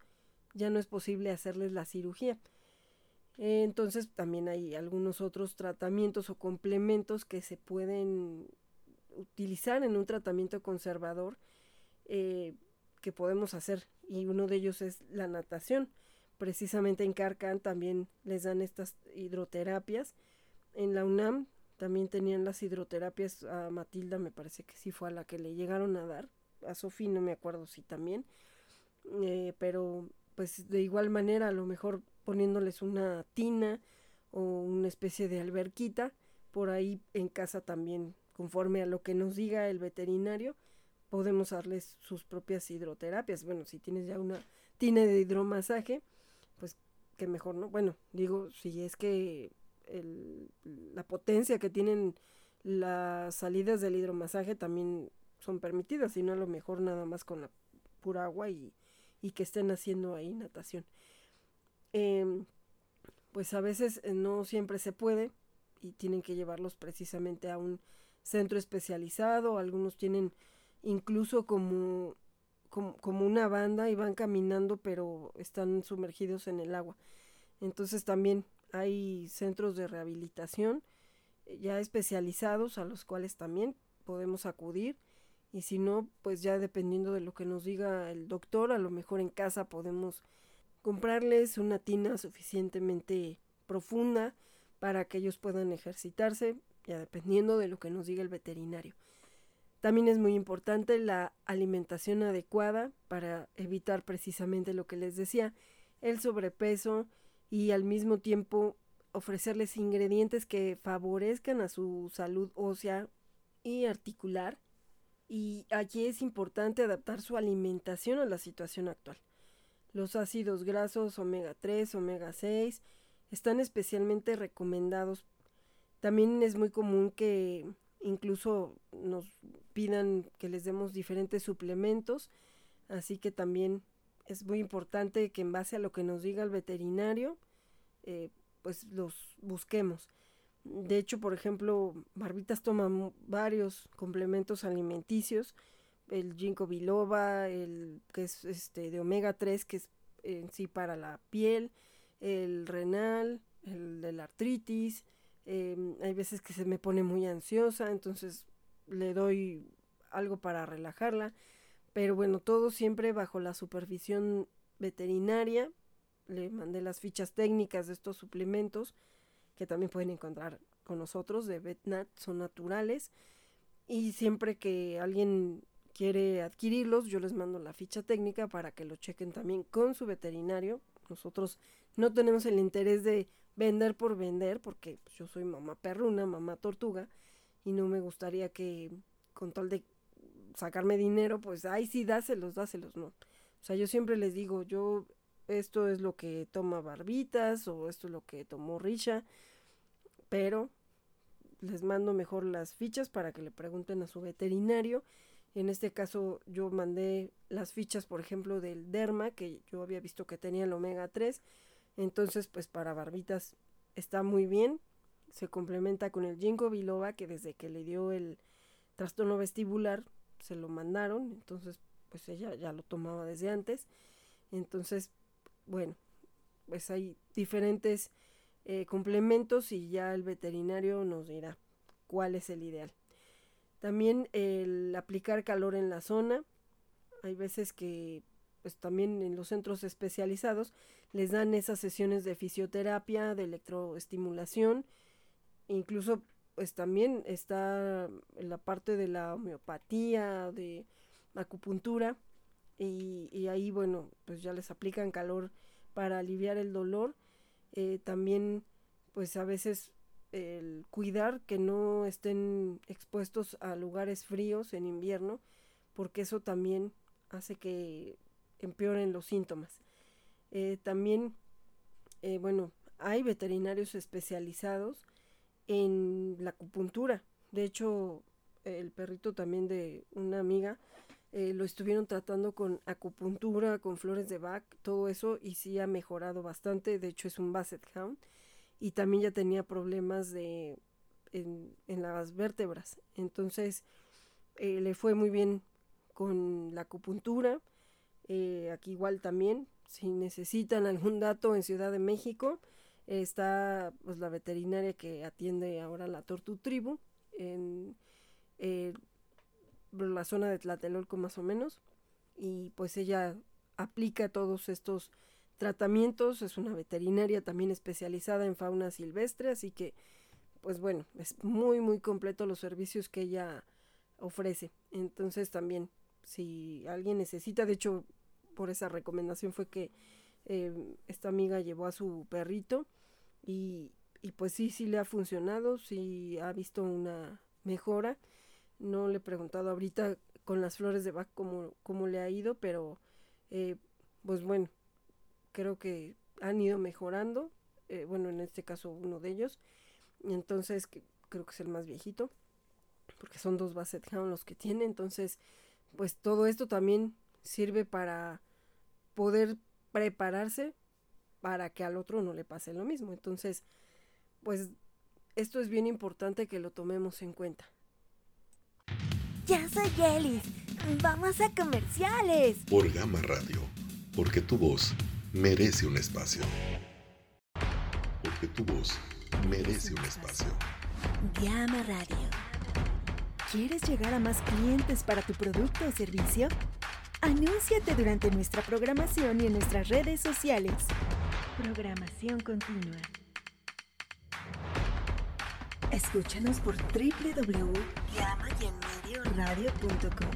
ya no es posible hacerles la cirugía. Entonces también hay algunos otros tratamientos o complementos que se pueden utilizar en un tratamiento conservador eh, que podemos hacer y uno de ellos es la natación. Precisamente en Carcan también les dan estas hidroterapias. En la UNAM también tenían las hidroterapias a Matilda, me parece que sí fue a la que le llegaron a dar. A Sofía no me acuerdo si también. Eh, pero pues de igual manera a lo mejor poniéndoles una tina o una especie de alberquita por ahí en casa también conforme a lo que nos diga el veterinario podemos darles sus propias hidroterapias. Bueno si tienes ya una tina de hidromasaje pues que mejor no bueno digo si es que la potencia que tienen las salidas del hidromasaje también son permitidas y no a lo mejor nada más con la pura agua y, y que estén haciendo ahí natación. Em, pues a veces eh, no siempre se puede y tienen que llevarlos precisamente a un centro especializado, algunos tienen incluso como, como, una banda y van caminando pero están sumergidos en el agua. Entonces también hay centros de rehabilitación eh, ya especializados a los cuales también podemos acudir y si no, pues ya dependiendo de lo que nos diga el doctor, a lo mejor en casa podemos comprarles una tina suficientemente profunda para que ellos puedan ejercitarse, ya dependiendo de lo que nos diga el veterinario. También es muy importante la alimentación adecuada para evitar precisamente lo que les decía, el sobrepeso y al mismo tiempo ofrecerles ingredientes que favorezcan a su salud ósea y articular. Y aquí es importante adaptar su alimentación a la situación actual. Los ácidos grasos omega 3, omega 6 están especialmente recomendados. También es muy común que incluso nos pidan que les demos diferentes suplementos, así que también es muy importante que en base a lo que nos diga el veterinario, eh, pues los busquemos. De hecho, por ejemplo, Barbitas toma varios complementos alimenticios el ginkgo biloba, el que es este de omega 3 que es en sí para la piel, el renal, el de la artritis, em, hay veces que se me pone muy ansiosa, entonces le doy algo para relajarla, pero bueno, todo siempre bajo la supervisión veterinaria, le mandé las fichas técnicas de estos suplementos que también pueden encontrar con nosotros de VetNat, son naturales y siempre que alguien quiere adquirirlos, yo les mando la ficha técnica para que lo chequen también con su veterinario. Nosotros no tenemos el interés de vender por vender, porque pues, yo soy mamá perruna, mamá tortuga, y no me gustaría que con tal de sacarme dinero, pues, ay, sí, dáselos, dáselos, no. O sea, yo siempre les digo, yo, esto es lo que toma Barbitas, o esto es lo que tomó Risha, pero les mando mejor las fichas para que le pregunten a su veterinario en este caso yo mandé las fichas, por ejemplo, del derma, que yo había visto que tenía el omega 3. Entonces, pues para barbitas está muy bien. Se complementa con el ginkgo biloba, que desde que le dio el trastorno vestibular, se lo mandaron, entonces pues ella ya lo tomaba desde antes. Entonces, bueno, pues hay diferentes eh, complementos y ya el veterinario nos dirá cuál es el ideal. También el aplicar calor en la zona. Hay veces que pues también en los centros especializados les dan esas sesiones de fisioterapia, de electroestimulación, incluso pues también está la parte de la homeopatía, de acupuntura, y, ahí bueno, pues ya les aplican calor para aliviar el dolor. Eh, también pues a veces el cuidar que no estén expuestos a lugares fríos en invierno, porque eso también hace que empeoren los síntomas. Eh, también, eh, bueno, hay veterinarios especializados en la acupuntura. De hecho, el perrito también de una amiga eh, lo estuvieron tratando con acupuntura, con flores de Bach, todo eso, y sí ha mejorado bastante. De hecho, es un Basset Hound. Y también ya tenía problemas de, en, las vértebras. Entonces, le fue muy bien con la acupuntura. aquí igual también si necesitan algún dato en Ciudad de México, está pues la veterinaria que atiende ahora la Tortu Tribu en eh, la zona de Tlatelolco más o menos y pues ella aplica todos estos tratamientos, es una veterinaria también especializada en fauna silvestre, así que pues bueno, es muy muy completo los servicios que ella ofrece. Entonces también si alguien necesita, de hecho por esa recomendación fue que eh, esta amiga llevó a su perrito y, pues sí, sí le ha funcionado, sí ha visto una mejora. No le he preguntado ahorita con las flores de Bach cómo, cómo le ha ido, pero eh, pues bueno, creo que han ido mejorando. Eh, bueno, en este caso uno de ellos. Entonces creo que es el más viejito, porque son dos Basset Hound los que tiene. Entonces, pues todo esto también sirve para poder prepararse para que al otro no le pase lo mismo. Entonces, pues esto es bien importante que lo tomemos en cuenta. Ya soy Yelis. Vamos a comerciales. Por Gama Radio. Porque tu voz merece un espacio. Porque tu voz merece un espacio. Gama Radio. ¿Quieres llegar a más clientes para tu producto o servicio? Anúnciate durante nuestra programación y en nuestras redes sociales. Programación continua. Escúchanos por www.llamayenmedioradio.com.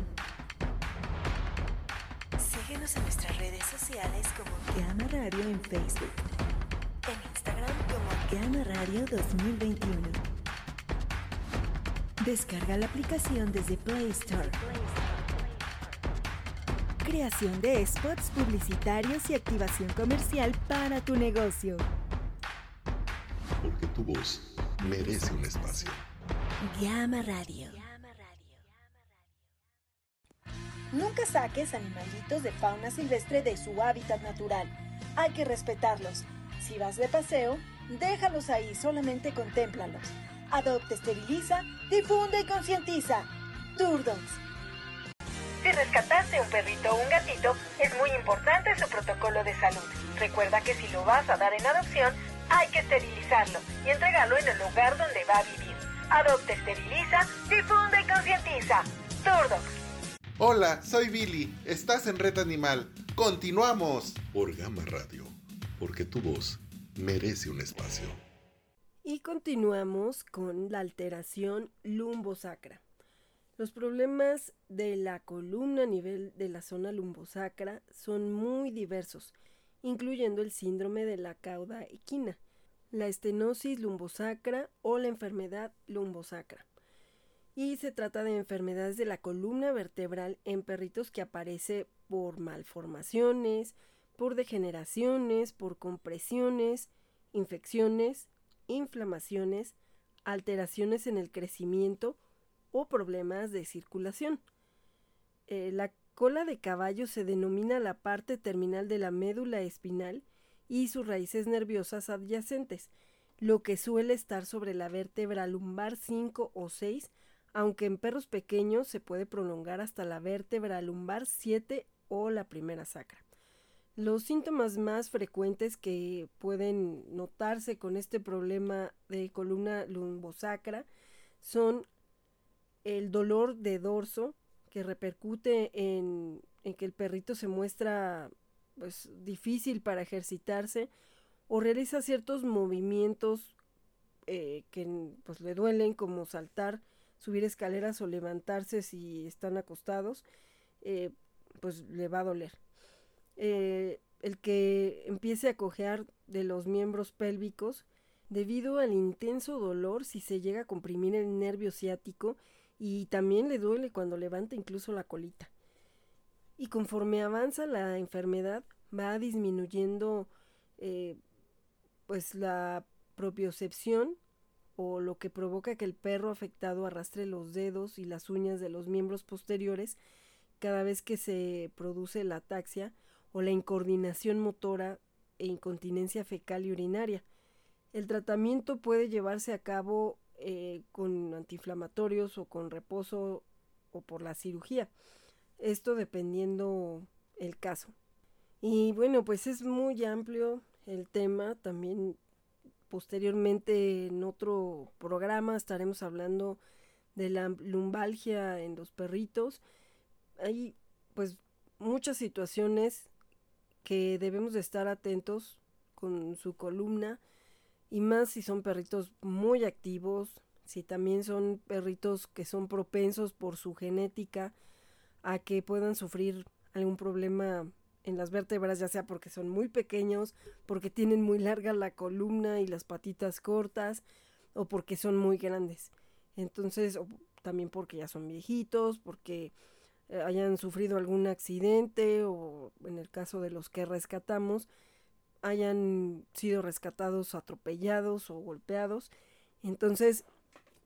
Síguenos en nuestras redes sociales como Llama Radio en Facebook. En Instagram como Llama Radio 2021. Descarga la aplicación desde Play Store creación de spots publicitarios y activación comercial para tu negocio. Porque tu voz merece un espacio. Llama Radio. Nunca saques animalitos de fauna silvestre de su hábitat natural. Hay que respetarlos. Si vas de paseo, déjalos ahí, solamente contémplalos. Adopte, esteriliza, difunde y concientiza. Turdogs si rescataste un perrito o un gatito, es muy importante su protocolo de salud. Recuerda que si lo vas a dar en adopción, hay que esterilizarlo y entregarlo en el lugar donde va a vivir. Adopta, esteriliza, difunde y concientiza. Turdox. Hola, soy Billy. Estás en Red Animal. Continuamos. Por Gama Radio. Porque tu voz merece un espacio. Y continuamos con la alteración lumbosacra. Los problemas de la columna a nivel de la zona lumbosacra son muy diversos, incluyendo el síndrome de la cauda equina, la estenosis lumbosacra o la enfermedad lumbosacra. Y se trata de enfermedades de la columna vertebral en perritos que aparece por malformaciones, por degeneraciones, por compresiones, infecciones, inflamaciones, alteraciones en el crecimiento o problemas de circulación. Eh, la cola de caballo se denomina la parte terminal de la médula espinal y sus raíces nerviosas adyacentes, lo que suele estar sobre la vértebra lumbar 5 o 6 aunque en perros pequeños se puede prolongar hasta la vértebra lumbar 7 o la primera sacra. Los síntomas más frecuentes que pueden notarse con este problema de columna lumbosacra son el dolor de dorso que repercute en, que el perrito se muestra pues difícil para ejercitarse o realiza ciertos movimientos eh, que pues le duelen como saltar, subir escaleras o levantarse si están acostados, eh, pues le va a doler. Eh, el que empiece a cojear de los miembros pélvicos debido al intenso dolor si se llega a comprimir el nervio ciático y también le duele cuando levanta incluso la colita. Y conforme avanza la enfermedad va disminuyendo eh, pues la propiocepción o lo que provoca que el perro afectado arrastre los dedos y las uñas de los miembros posteriores cada vez que se produce la ataxia o la incoordinación motora e incontinencia fecal y urinaria. El tratamiento puede llevarse a cabo eh, con antiinflamatorios o con reposo o por la cirugía. Esto dependiendo el caso. Y bueno, pues es muy amplio el tema. También posteriormente en otro programa estaremos hablando de la lumbalgia en los perritos. Hay pues muchas situaciones que debemos de estar atentos con su columna y más si son perritos muy activos, si también son perritos que son propensos por su genética a que puedan sufrir algún problema en las vértebras, ya sea porque son muy pequeños, porque tienen muy larga la columna y las patitas cortas, o porque son muy grandes. Entonces, o también porque ya son viejitos, porque eh, hayan sufrido algún accidente o en el caso de los que rescatamos hayan sido rescatados atropellados o golpeados. Entonces,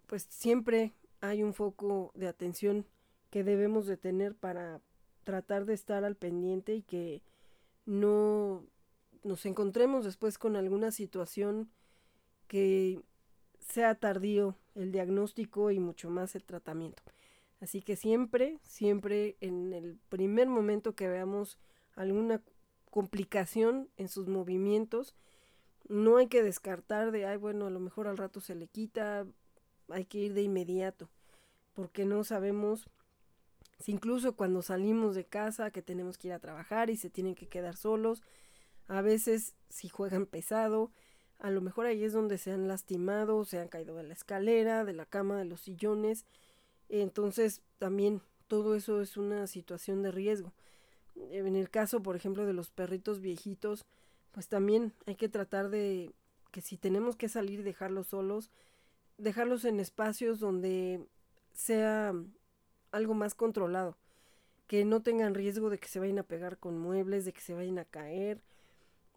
pues siempre hay un foco de atención que debemos de tener para tratar de estar al pendiente y que no nos encontremos después con alguna situación que sea tardío el diagnóstico y mucho más el tratamiento. Así que siempre, siempre en el primer momento que veamos alguna complicación en sus movimientos, no hay que descartar de, ay, bueno, a lo mejor al rato se le quita, hay que ir de inmediato, porque no sabemos si incluso cuando salimos de casa, que tenemos que ir a trabajar y se tienen que quedar solos, a veces si juegan pesado, a lo mejor ahí es donde se han lastimado, se han caído de la escalera, de la cama, de los sillones, entonces, también todo eso es una situación de riesgo. En el caso, por ejemplo, de los perritos viejitos, pues también hay que tratar de que si tenemos que salir dejarlos solos, dejarlos en espacios donde sea algo más controlado, que no tengan riesgo de que se vayan a pegar con muebles, de que se vayan a caer,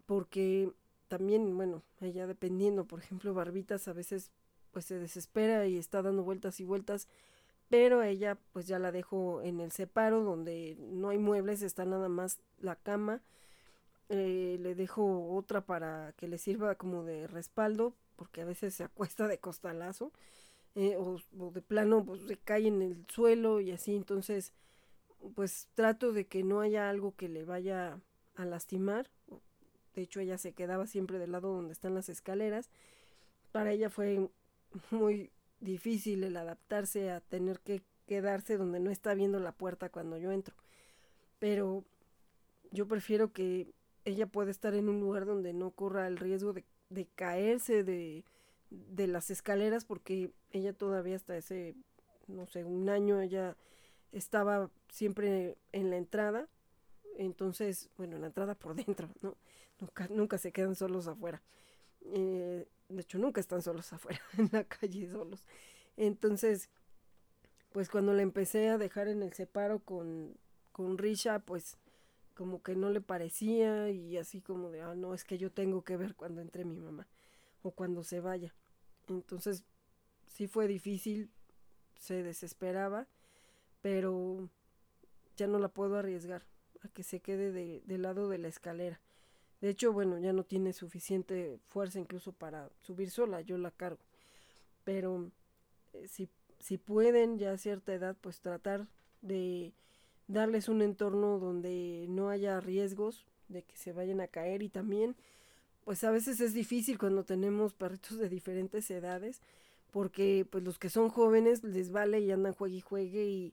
porque también, bueno, allá dependiendo, por ejemplo, Barbitas a veces pues se desespera y está dando vueltas y vueltas pero ella pues ya la dejo en el separo donde no hay muebles, está nada más la cama. Eh, le dejo otra para que le sirva como de respaldo, porque a veces se acuesta de costalazo, eh, o, de plano pues, se cae en el suelo y así, entonces pues trato de que no haya algo que le vaya a lastimar. De hecho, ella se quedaba siempre del lado donde están las escaleras. Para ella fue muy difícil el adaptarse a tener que quedarse donde no está viendo la puerta cuando yo entro. Pero yo prefiero que ella pueda estar en un lugar donde no corra el riesgo de, de caerse de, de las escaleras porque ella todavía hasta ese, no sé, un año ella estaba siempre en la entrada. Entonces, bueno, en la entrada por dentro, ¿no? Nunca, nunca se quedan solos afuera. Eh, de hecho, nunca están solos afuera, en la calle solos. Entonces, pues cuando la empecé a dejar en el separo con, con Risha, pues como que no le parecía y así como de, ah, no, es que yo tengo que ver cuando entre mi mamá o cuando se vaya. Entonces, sí fue difícil, se desesperaba, pero ya no la puedo arriesgar a que se quede de, del lado de la escalera. De hecho, bueno, ya no tiene suficiente fuerza incluso para subir sola, yo la cargo. Pero eh, si si pueden ya a cierta edad, pues tratar de darles un entorno donde no haya riesgos de que se vayan a caer y también pues a veces es difícil cuando tenemos perritos de diferentes edades porque pues los que son jóvenes les vale y andan juegue y juegue y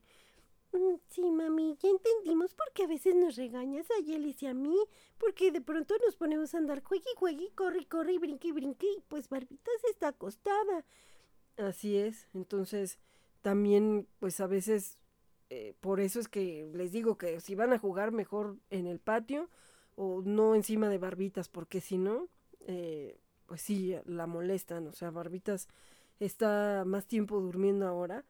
Sí, mami, ya entendimos por qué a veces nos regañas a Yelis y a mí, porque de pronto nos ponemos a andar juegue y juegue, corre y corre y brinque y brinque y pues Barbitas está acostada. Así es, entonces también pues a veces eh, por eso es que les digo que si van a jugar mejor en el patio o no encima de barbitas, porque si no, eh, pues sí, la molestan, o sea, barbitas está más tiempo durmiendo ahora,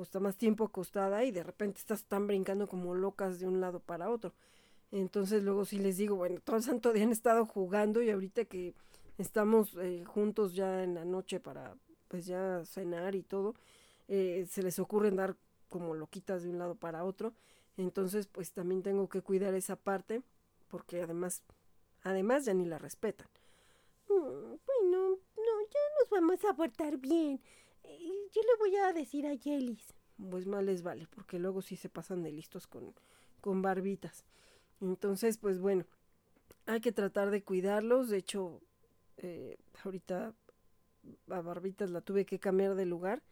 o está más tiempo acostada y de repente estás tan brincando como locas de un lado para otro. Entonces luego sí les digo, bueno, todo el santo día han estado jugando y ahorita que estamos eh, juntos ya en la noche para pues ya cenar y todo, eh, se les ocurre dar como loquitas de un lado para otro. Entonces pues también tengo que cuidar esa parte porque además, además ya ni la respetan. Mm, bueno, no, ya nos vamos a portar bien. Yo le voy a decir a Yelis. Pues mal les vale, porque luego sí se pasan de listos con, con barbitas. Entonces, pues bueno, hay que tratar de cuidarlos. De hecho, eh, ahorita a barbitas la tuve que cambiar de lugar.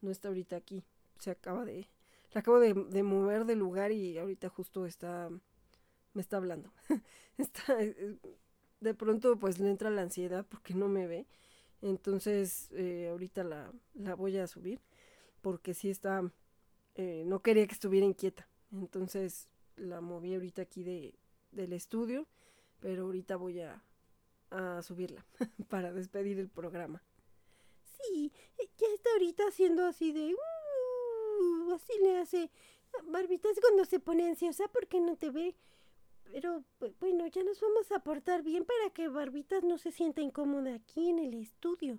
No está ahorita aquí. Se acaba de... La acabo de, de mover de lugar y ahorita justo está... Me está hablando. está, eh, de pronto pues le entra la ansiedad porque no me ve. Entonces eh, ahorita la, la, voy a subir porque sí está, eh, no quería que estuviera inquieta. Entonces la moví ahorita aquí de, del estudio, pero ahorita voy a, a subirla para despedir el programa. Sí, ya está ahorita haciendo así de... Uh, así le hace. Barbitas cuando se pone ansiosa porque no te ve. Pero bueno, ya nos vamos a portar bien para que Barbitas no se sienta incómoda aquí en el estudio.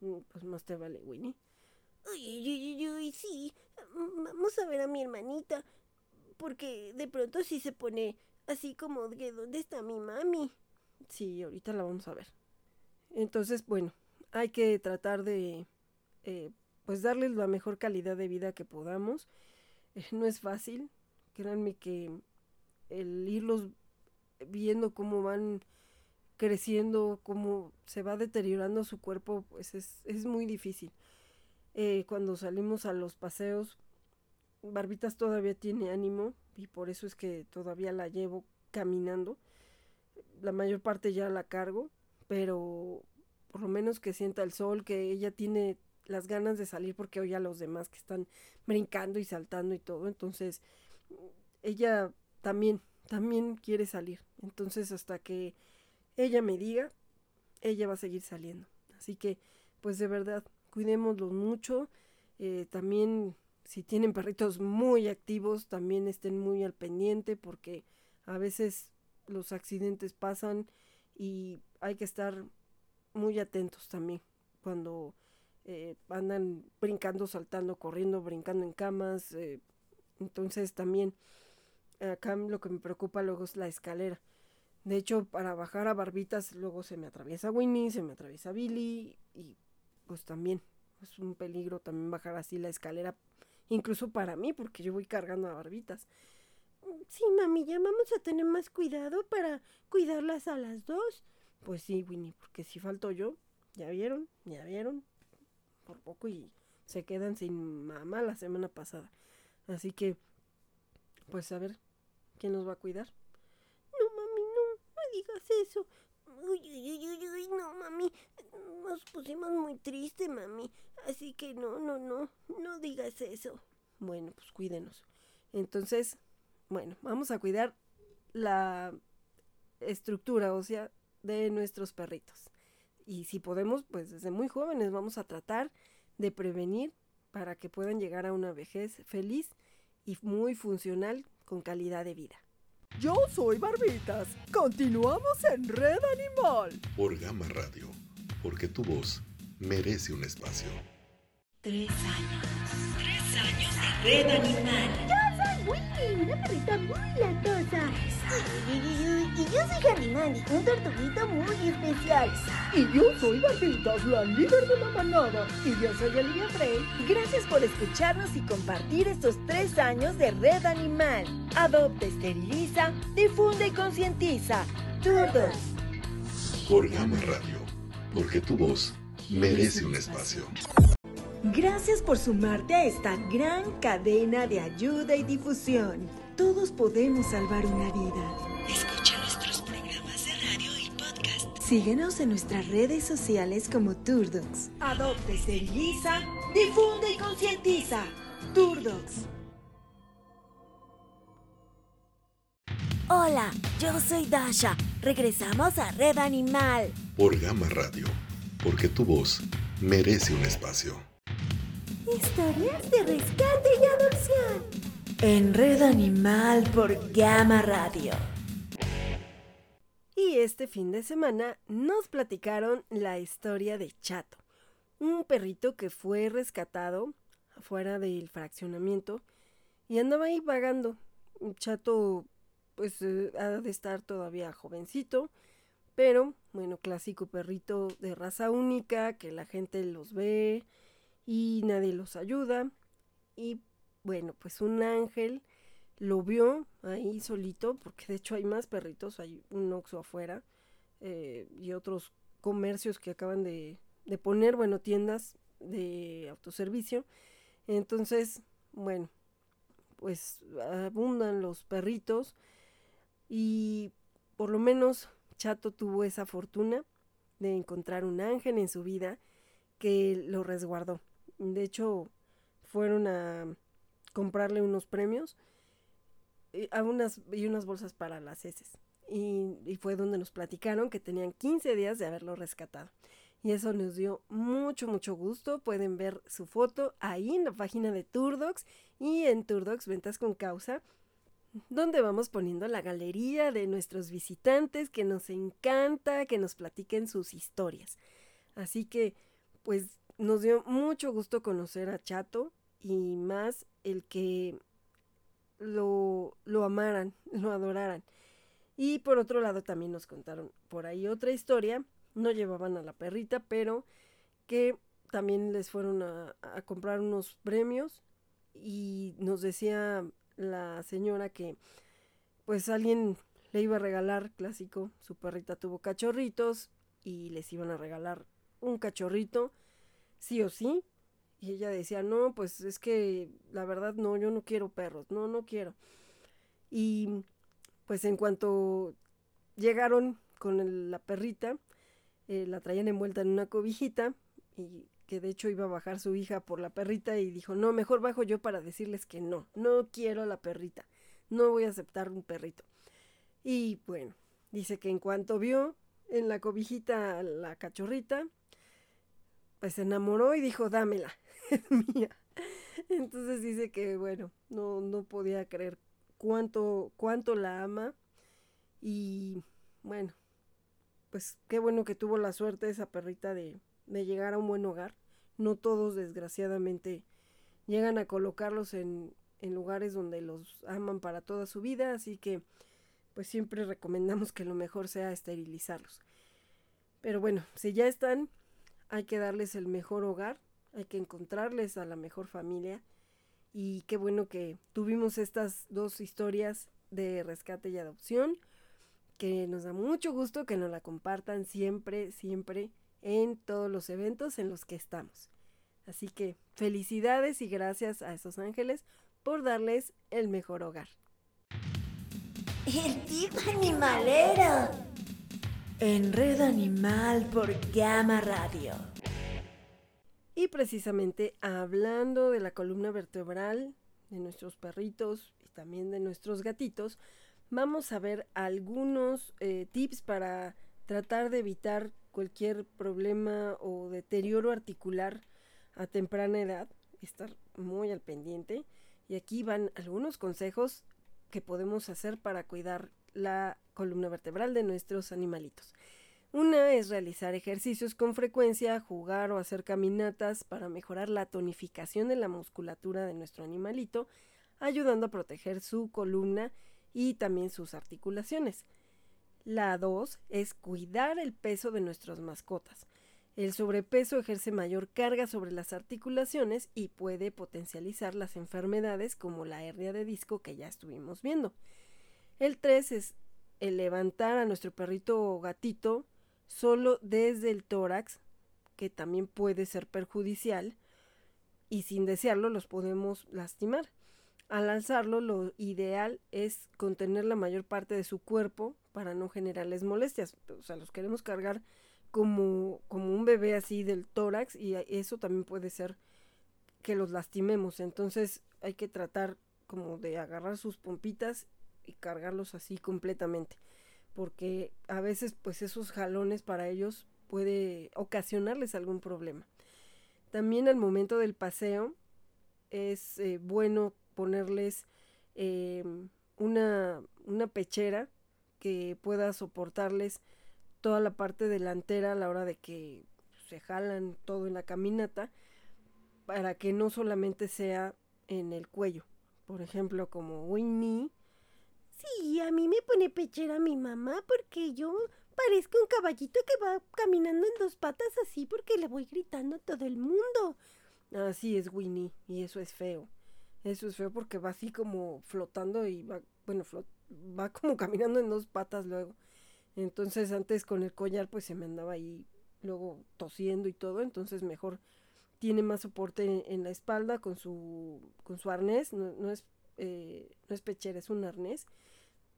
Mm, pues más te vale, Winnie. Uy, uy, uy, uy, sí. Vamos a ver a mi hermanita. Porque de pronto sí se pone así como de dónde está mi mami. Sí, ahorita la vamos a ver. Entonces, bueno, hay que tratar de eh, pues darles la mejor calidad de vida que podamos. Eh, no es fácil. Créanme que el irlos viendo cómo van creciendo, cómo se va deteriorando su cuerpo, pues es, es muy difícil. Eh, cuando salimos a los paseos, Barbitas todavía tiene ánimo y por eso es que todavía la llevo caminando. La mayor parte ya la cargo, pero por lo menos que sienta el sol, que ella tiene las ganas de salir porque oye a los demás que están brincando y saltando y todo. Entonces, ella también, también quiere salir. Entonces hasta que ella me diga, ella va a seguir saliendo. Así que, pues de verdad, cuidémoslos mucho. Eh, también, si tienen perritos muy activos, también estén muy al pendiente porque a veces los accidentes pasan y hay que estar muy atentos también cuando eh, andan brincando, saltando, corriendo, brincando en camas. Eh, entonces también acá lo que me preocupa luego es la escalera. De hecho, para bajar a barbitas, luego se me atraviesa Winnie, se me atraviesa Billy y pues también es un peligro también bajar así la escalera, incluso para mí, porque yo voy cargando a barbitas. Sí, mami, ya vamos a tener más cuidado para cuidarlas a las dos. Pues sí, Winnie, porque si falto yo, ya vieron, ya vieron, por poco y se quedan sin mamá la semana pasada. Así que, pues a ver, ¿Quién nos va a cuidar? No, mami, no, no digas eso. Uy, uy, uy, uy, no, mami. Nos pusimos muy tristes, mami. Así que no, no, no, no digas eso. Bueno, pues cuídenos. Entonces, bueno, vamos a cuidar la estructura o sea, de nuestros perritos. Y si podemos, pues desde muy jóvenes vamos a tratar de prevenir para que puedan llegar a una vejez feliz y muy funcional con calidad de vida. Yo soy Barbitas. Continuamos en Red Animal. Por Gama Radio, porque tu voz merece un espacio. Tres años. Tres años de Red Animal. Willy, una perrita muy latosa. Y yo soy Harry un tortuguito muy especial. Y yo soy Barbitas, la líder de la manada. Y yo soy Olivia Frey. Gracias por escucharnos y compartir estos tres años de Red Animal. Adopta, esteriliza, difunde y concientiza. Todos. Por Gama Radio, porque tu voz merece un espacio. Gracias por sumarte a esta gran cadena de ayuda y difusión. Todos podemos salvar una vida. Escucha nuestros programas de radio y podcast. Síguenos en nuestras redes sociales como Turdocs. Adopte, esteriliza, difunde y concientiza. Turdocs. Hola, yo soy Dasha. Regresamos a Red Animal. Por Gama Radio, porque tu voz merece un espacio. Historias de rescate y adopción. En Red Animal por Gama Radio. Y este fin de semana nos platicaron la historia de Chato, un perrito que fue rescatado afuera del fraccionamiento y andaba ahí vagando. Chato, pues eh, ha de estar todavía jovencito, pero bueno, clásico perrito de raza única que la gente los ve, y nadie los ayuda. Y bueno, pues un ángel lo vio ahí solito, porque de hecho hay más perritos, hay un oxo afuera eh, y otros comercios que acaban de, de poner, bueno, tiendas de autoservicio. Entonces, bueno, pues abundan los perritos y por lo menos Chato tuvo esa fortuna de encontrar un ángel en su vida que lo resguardó. De hecho, fueron a comprarle unos premios y, a unas, y unas bolsas para las heces. Y, y, fue donde nos platicaron que tenían 15 días de haberlo rescatado. Y eso nos dio mucho, mucho gusto. Pueden ver su foto ahí en la página de Turdocs y en Turdocs Ventas con Causa, donde vamos poniendo la galería de nuestros visitantes que nos encanta que nos platiquen sus historias. Así que, pues nos dio mucho gusto conocer a Chato y más el que lo, lo amaran, lo adoraran. Y por otro lado también nos contaron por ahí otra historia, no llevaban a la perrita, pero que también les fueron a, a comprar unos premios y nos decía la señora que pues alguien le iba a regalar, clásico, su perrita tuvo cachorritos y les iban a regalar un cachorrito sí o sí. Y ella decía, no, pues es que la verdad no, yo no quiero perros, no, no quiero. Y pues en cuanto llegaron con la perrita, eh, la traían envuelta en una cobijita y que de hecho iba a bajar su hija por la perrita y dijo, no, mejor bajo yo para decirles que no, no quiero la perrita, no voy a aceptar un perrito. Y bueno, dice que en cuanto vio en la cobijita la cachorrita, pues se enamoró y dijo, dámela, es mía. Entonces dice que, bueno, no, no podía creer cuánto, cuánto la ama. Y bueno, pues qué bueno que tuvo la suerte esa perrita de, de llegar a un buen hogar. No todos, desgraciadamente, llegan a colocarlos en, en lugares donde los aman para toda su vida. Así que, pues siempre recomendamos que lo mejor sea esterilizarlos. Pero bueno, si ya están, hay que darles el mejor hogar, hay que encontrarles a la mejor familia. Y qué bueno que tuvimos estas dos historias de rescate y adopción, que nos da mucho gusto que nos la compartan siempre, siempre en todos los eventos en los que estamos. Así que felicidades y gracias a esos ángeles por darles el mejor hogar. El tipo animalero en Red Animal por Gama Radio. Y precisamente hablando de la columna vertebral de nuestros perritos y también de nuestros gatitos, vamos a ver algunos eh, tips para tratar de evitar cualquier problema o deterioro articular a temprana edad, estar muy al pendiente. Y aquí van algunos consejos que podemos hacer para cuidar la columna vertebral de nuestros animalitos. Una es realizar ejercicios con frecuencia, jugar o hacer caminatas para mejorar la tonificación de la musculatura de nuestro animalito, ayudando a proteger su columna y también sus articulaciones. La 2 es cuidar el peso de nuestras mascotas. El sobrepeso ejerce mayor carga sobre las articulaciones y puede potencializar las enfermedades como la hernia de disco que ya estuvimos viendo. El 3 es el levantar a nuestro perrito o gatito solo desde el tórax, que también puede ser perjudicial, y sin desearlo los podemos lastimar. Al alzarlo, lo ideal es contener la mayor parte de su cuerpo para no generarles molestias. O sea, los queremos cargar como, como un bebé así del tórax y eso también puede ser que los lastimemos. Entonces hay que tratar como de agarrar sus pompitas cargarlos así completamente. Porque a veces pues esos jalones para ellos puede ocasionarles algún problema. También al momento del paseo es eh, bueno ponerles eh, una, una pechera que pueda soportarles toda la parte delantera a la hora de que se jalan todo en la caminata para que no solamente sea en el cuello. Por ejemplo, como Winnie. Sí, a mí me pone pechera mi mamá porque yo parezco un caballito que va caminando en dos patas así porque le voy gritando a todo el mundo. Así es Winnie y eso es feo. Eso es feo porque va así como flotando y va, bueno, va como caminando en dos patas luego. Entonces antes con el collar pues se me andaba ahí luego tosiendo y todo, entonces mejor tiene más soporte en, la espalda con su, con su arnés, no, es, eh, no es pechera, es un arnés,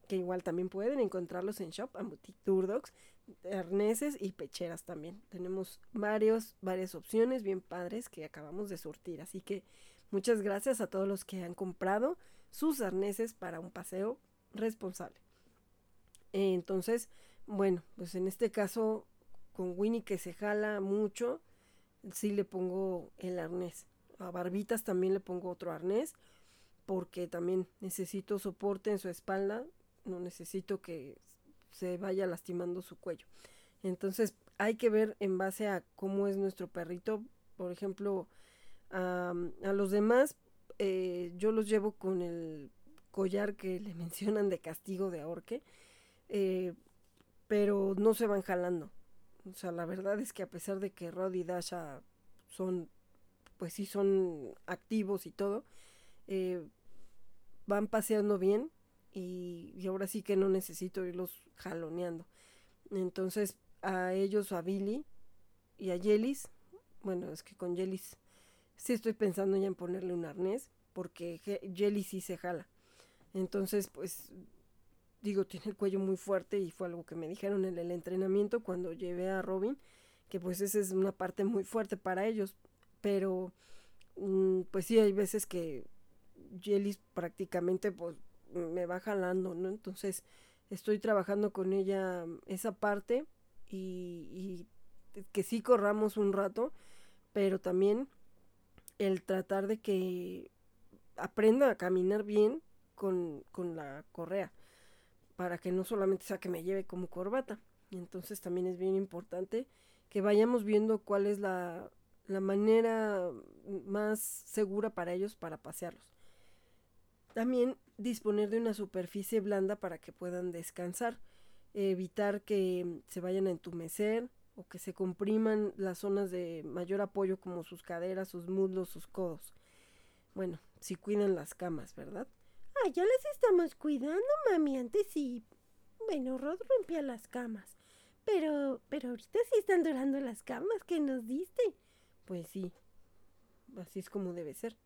que igual también pueden encontrarlos en Shop, Amutic Turdogs, arneses y pecheras también. Tenemos varios, varias opciones bien padres que acabamos de surtir, así que muchas gracias a todos los que han comprado sus arneses para un paseo responsable. Entonces, bueno, pues en este caso con Winnie que se jala mucho, sí le pongo el arnés. A Barbitas también le pongo otro arnés porque también necesito soporte en su espalda, no necesito que se vaya lastimando su cuello. Entonces hay que ver en base a cómo es nuestro perrito. Por ejemplo, a, los demás eh, yo los llevo con el collar que le mencionan de castigo de ahorque. Eh, pero no se van jalando. O sea, la verdad es que a pesar de que Rod y Dasha son, pues sí son activos y todo, eh, van paseando bien y, ahora sí que no necesito irlos jaloneando. Entonces a ellos, a Billy y a Yelis, bueno, es que con Yelis sí estoy pensando ya en ponerle un arnés porque Yelis sí se jala. Entonces, pues digo, tiene el cuello muy fuerte y fue algo que me dijeron en el entrenamiento cuando llevé a Robin, que pues esa es una parte muy fuerte para ellos, pero mm, pues sí hay veces que Jelly prácticamente pues me va jalando, ¿no? Entonces estoy trabajando con ella esa parte y, que sí corramos un rato, pero también el tratar de que aprenda a caminar bien con, con la correa para que no solamente sea que me lleve como corbata. Y entonces también es bien importante que vayamos viendo cuál es la, la manera más segura para ellos para pasearlos. También disponer de una superficie blanda para que puedan descansar, evitar que se vayan a entumecer o que se compriman las zonas de mayor apoyo como sus caderas, sus muslos, sus codos. Bueno, si cuidan las camas, ¿verdad? Ah, ya las estamos cuidando, mami. Antes sí. Bueno, Rod rompía las camas. Pero, pero ahorita sí están durando las camas que nos diste. Pues sí. Así es como debe ser.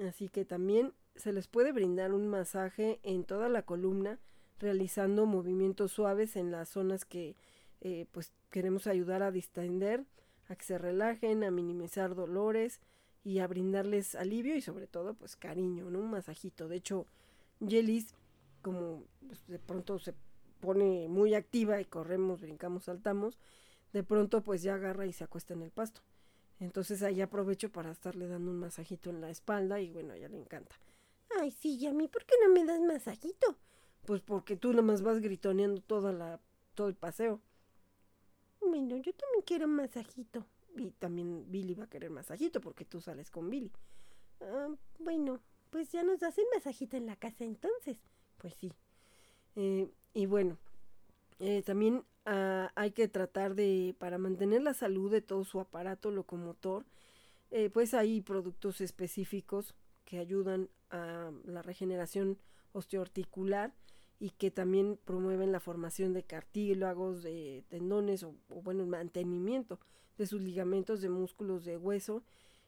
Así que también se les puede brindar un masaje en toda la columna, realizando movimientos suaves en las zonas que eh, pues queremos ayudar a distender, a que se relajen, a minimizar dolores y a brindarles alivio y sobre todo pues cariño, ¿no? Un masajito. De hecho, Yelis, como pues, de pronto se pone muy activa y corremos, brincamos, saltamos, de pronto pues ya agarra y se acuesta en el pasto. Entonces ahí aprovecho para estarle dando un masajito en la espalda y bueno, a ella le encanta. Ay, sí, y a mí, ¿por qué no me das masajito? Pues porque tú nomás vas gritoneando toda la, todo el paseo. Bueno, yo también quiero masajito. Y también Billy va a querer masajito porque tú sales con Billy. Ah, bueno, pues ya nos hacen masajito en la casa entonces. Pues sí. Eh, y bueno, eh, también ah, hay que tratar de, para mantener la salud de todo su aparato locomotor, eh, pues hay productos específicos que ayudan a la regeneración osteoarticular y que también promueven la formación de cartílagos, de tendones o, bueno, el mantenimiento de sus ligamentos de músculos de hueso,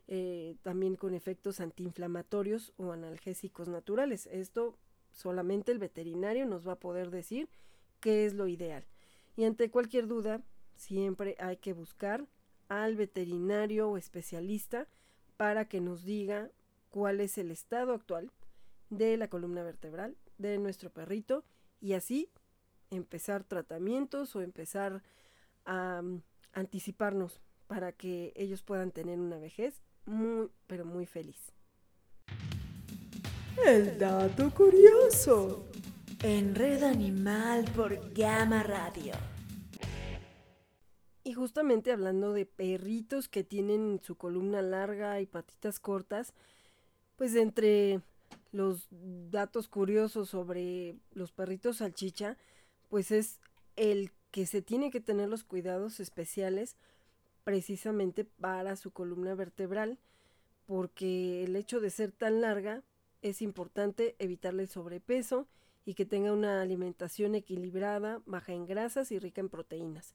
eh, también con efectos antiinflamatorios o analgésicos naturales. Esto solamente el veterinario nos va a poder decir qué es lo ideal. Y ante cualquier duda, siempre hay que buscar al veterinario o especialista para que nos diga cuál es el estado actual de la columna vertebral de nuestro perrito y así empezar tratamientos o empezar a mm, anticiparnos para que ellos puedan tener una vejez muy, pero muy feliz. El dato curioso. En Red Animal por Gama Radio. Y justamente hablando de perritos que tienen su columna larga y patitas cortas, pues entre los datos curiosos sobre los perritos salchicha, pues es el que se tiene que tener los cuidados especiales precisamente para su columna vertebral, porque el hecho de ser tan larga es importante evitarle el sobrepeso y que tenga una alimentación equilibrada, baja en grasas y rica en proteínas.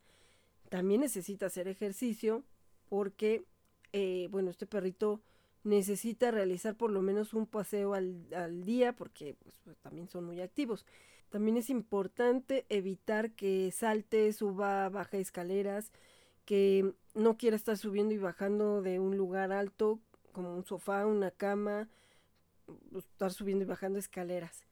También necesita hacer ejercicio porque, eh, bueno, este perrito necesita realizar por lo menos un paseo al, día porque pues, pues, también son muy activos. También es importante evitar que salte, suba, baja escaleras, que no quiera estar subiendo y bajando de un lugar alto como un sofá, una cama, pues, estar subiendo y bajando escaleras.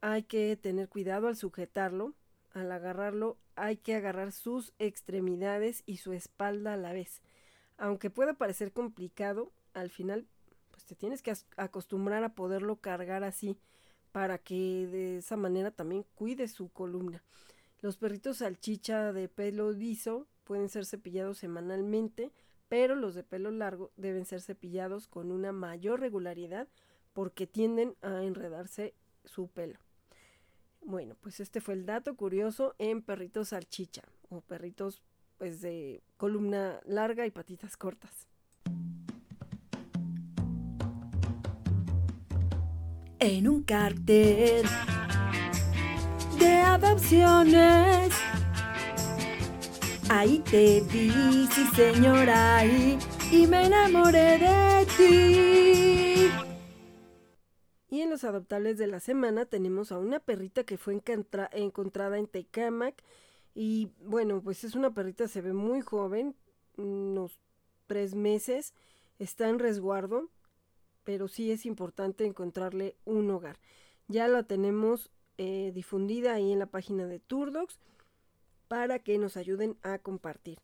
Hay que tener cuidado al sujetarlo, al agarrarlo, hay que agarrar sus extremidades y su espalda a la vez. Aunque pueda parecer complicado, al final pues te tienes que acostumbrar a poderlo cargar así para que de esa manera también cuide su columna. Los perritos salchicha de pelo liso pueden ser cepillados semanalmente, pero los de pelo largo deben ser cepillados con una mayor regularidad porque tienden a enredarse su pelo. Bueno, pues este fue el dato curioso en perritos salchicha o perritos pues de columna larga y patitas cortas. En un cartel de adopciones. Ahí te vi, sí señora, y, y me enamoré de ti. Y en los adoptables de la semana tenemos a una perrita que fue encontrada en Tecamac. Y bueno, pues es una perrita, se ve muy joven, unos tres meses, está en resguardo pero sí es importante encontrarle un hogar. Ya la tenemos eh, difundida ahí en la página de Turdox para que nos ayuden a compartir.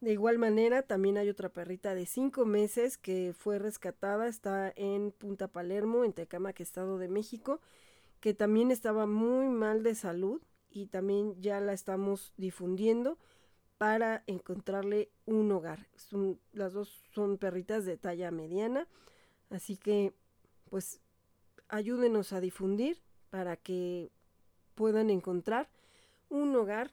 De igual manera, también hay otra perrita de 5 meses que fue rescatada, está en Punta Palermo, en Tecamac, Estado de México, que también estaba muy mal de salud y también ya la estamos difundiendo para encontrarle un hogar. las dos son perritas de talla mediana Así que, pues, ayúdenos a difundir para que puedan encontrar un hogar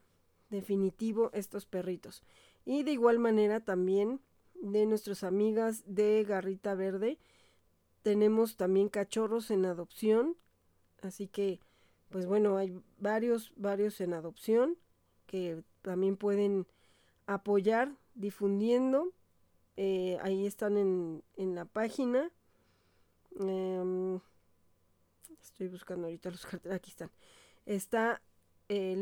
definitivo estos perritos. Y de igual manera también de nuestras amigas de Garrita Verde tenemos también cachorros en adopción. Así que, pues bueno, hay varios, varios en adopción que también pueden apoyar difundiendo. Eh, ahí están en, en la página Em, estoy buscando ahorita los carteles. Aquí están. Está eh,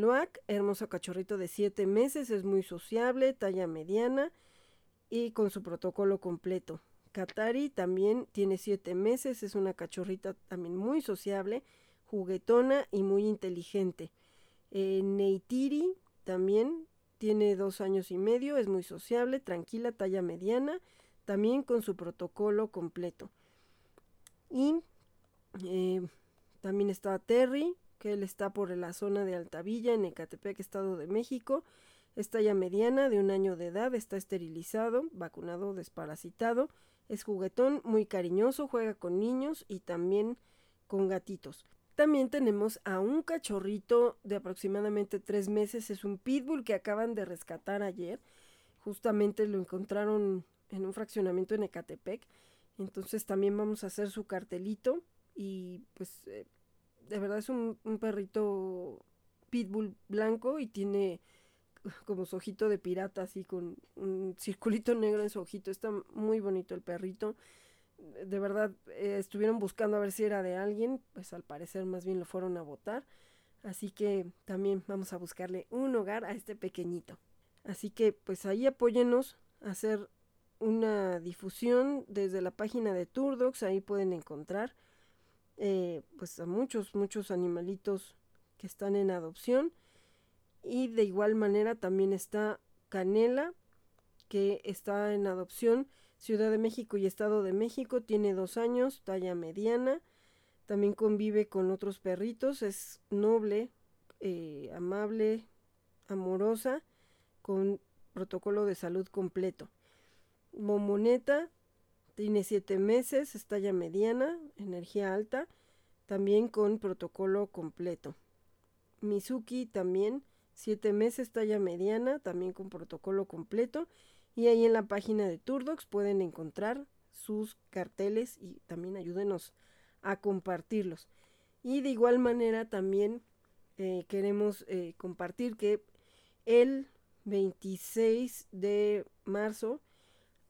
hermoso cachorrito de 7 meses, es muy sociable, talla mediana y con su protocolo completo. Katari también tiene 7 meses, es una cachorrita también muy sociable, juguetona y muy inteligente. Eh, Neytiri también tiene 2 años y medio, es muy sociable, tranquila, talla mediana, también con su protocolo completo. Y eh, también está Terry, que él está por la zona de Altavilla, en Ecatepec, Estado de México. Es talla mediana, de un año de edad, está esterilizado, vacunado, desparasitado. Es juguetón, muy cariñoso, juega con niños y también con gatitos. También tenemos a un cachorrito de aproximadamente tres meses. Es un pitbull que acaban de rescatar ayer. Justamente lo encontraron en un fraccionamiento en Ecatepec. Entonces también vamos a hacer su cartelito. Y pues eh, de verdad es un, perrito pitbull blanco y tiene como su ojito de pirata, así con un circulito negro en su ojito. Está muy bonito el perrito. De verdad, eh, estuvieron buscando a ver si era de alguien, pues al parecer más bien lo fueron a votar. Así que también vamos a buscarle un hogar a este pequeñito. Así que pues ahí apóyenos a hacer una difusión desde la página de Turdox, ahí pueden encontrar eh, pues a muchos, muchos animalitos que están en adopción y de igual manera también está Canela, que está en adopción. Ciudad de México y Estado de México, tiene dos años, talla mediana. También convive con otros perritos, es noble, eh, amable, amorosa, con protocolo de salud completo. Momoneta tiene siete meses, es talla mediana, energía alta, también con protocolo completo. Mizuki también Siete meses, talla mediana, también con protocolo completo. Y ahí en la página de Turdox pueden encontrar sus carteles y también ayúdenos a compartirlos. Y de igual manera también eh, queremos eh, compartir que el 26 de marzo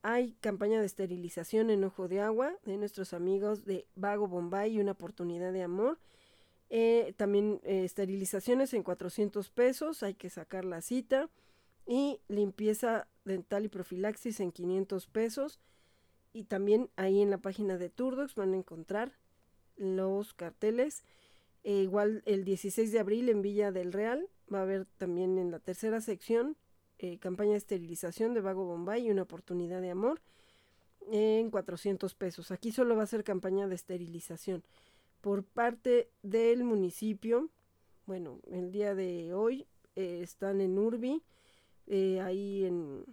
hay campaña de esterilización en Ojo de Agua de nuestros amigos de Vago Bombay y una oportunidad de amor. Eh, también eh, esterilizaciones en 400 pesos, hay que sacar la cita. Y limpieza dental y profilaxis en 500 pesos. Y también ahí en la página de Turdox van a encontrar los carteles. E igual el 16 de abril en Villa del Real va a haber también en la tercera sección eh, campaña de esterilización de Vago Bombay y una oportunidad de amor en 400 pesos. Aquí solo va a ser campaña de esterilización por parte del municipio. Bueno, el día de hoy eh, están en Urbi, eh, ahí en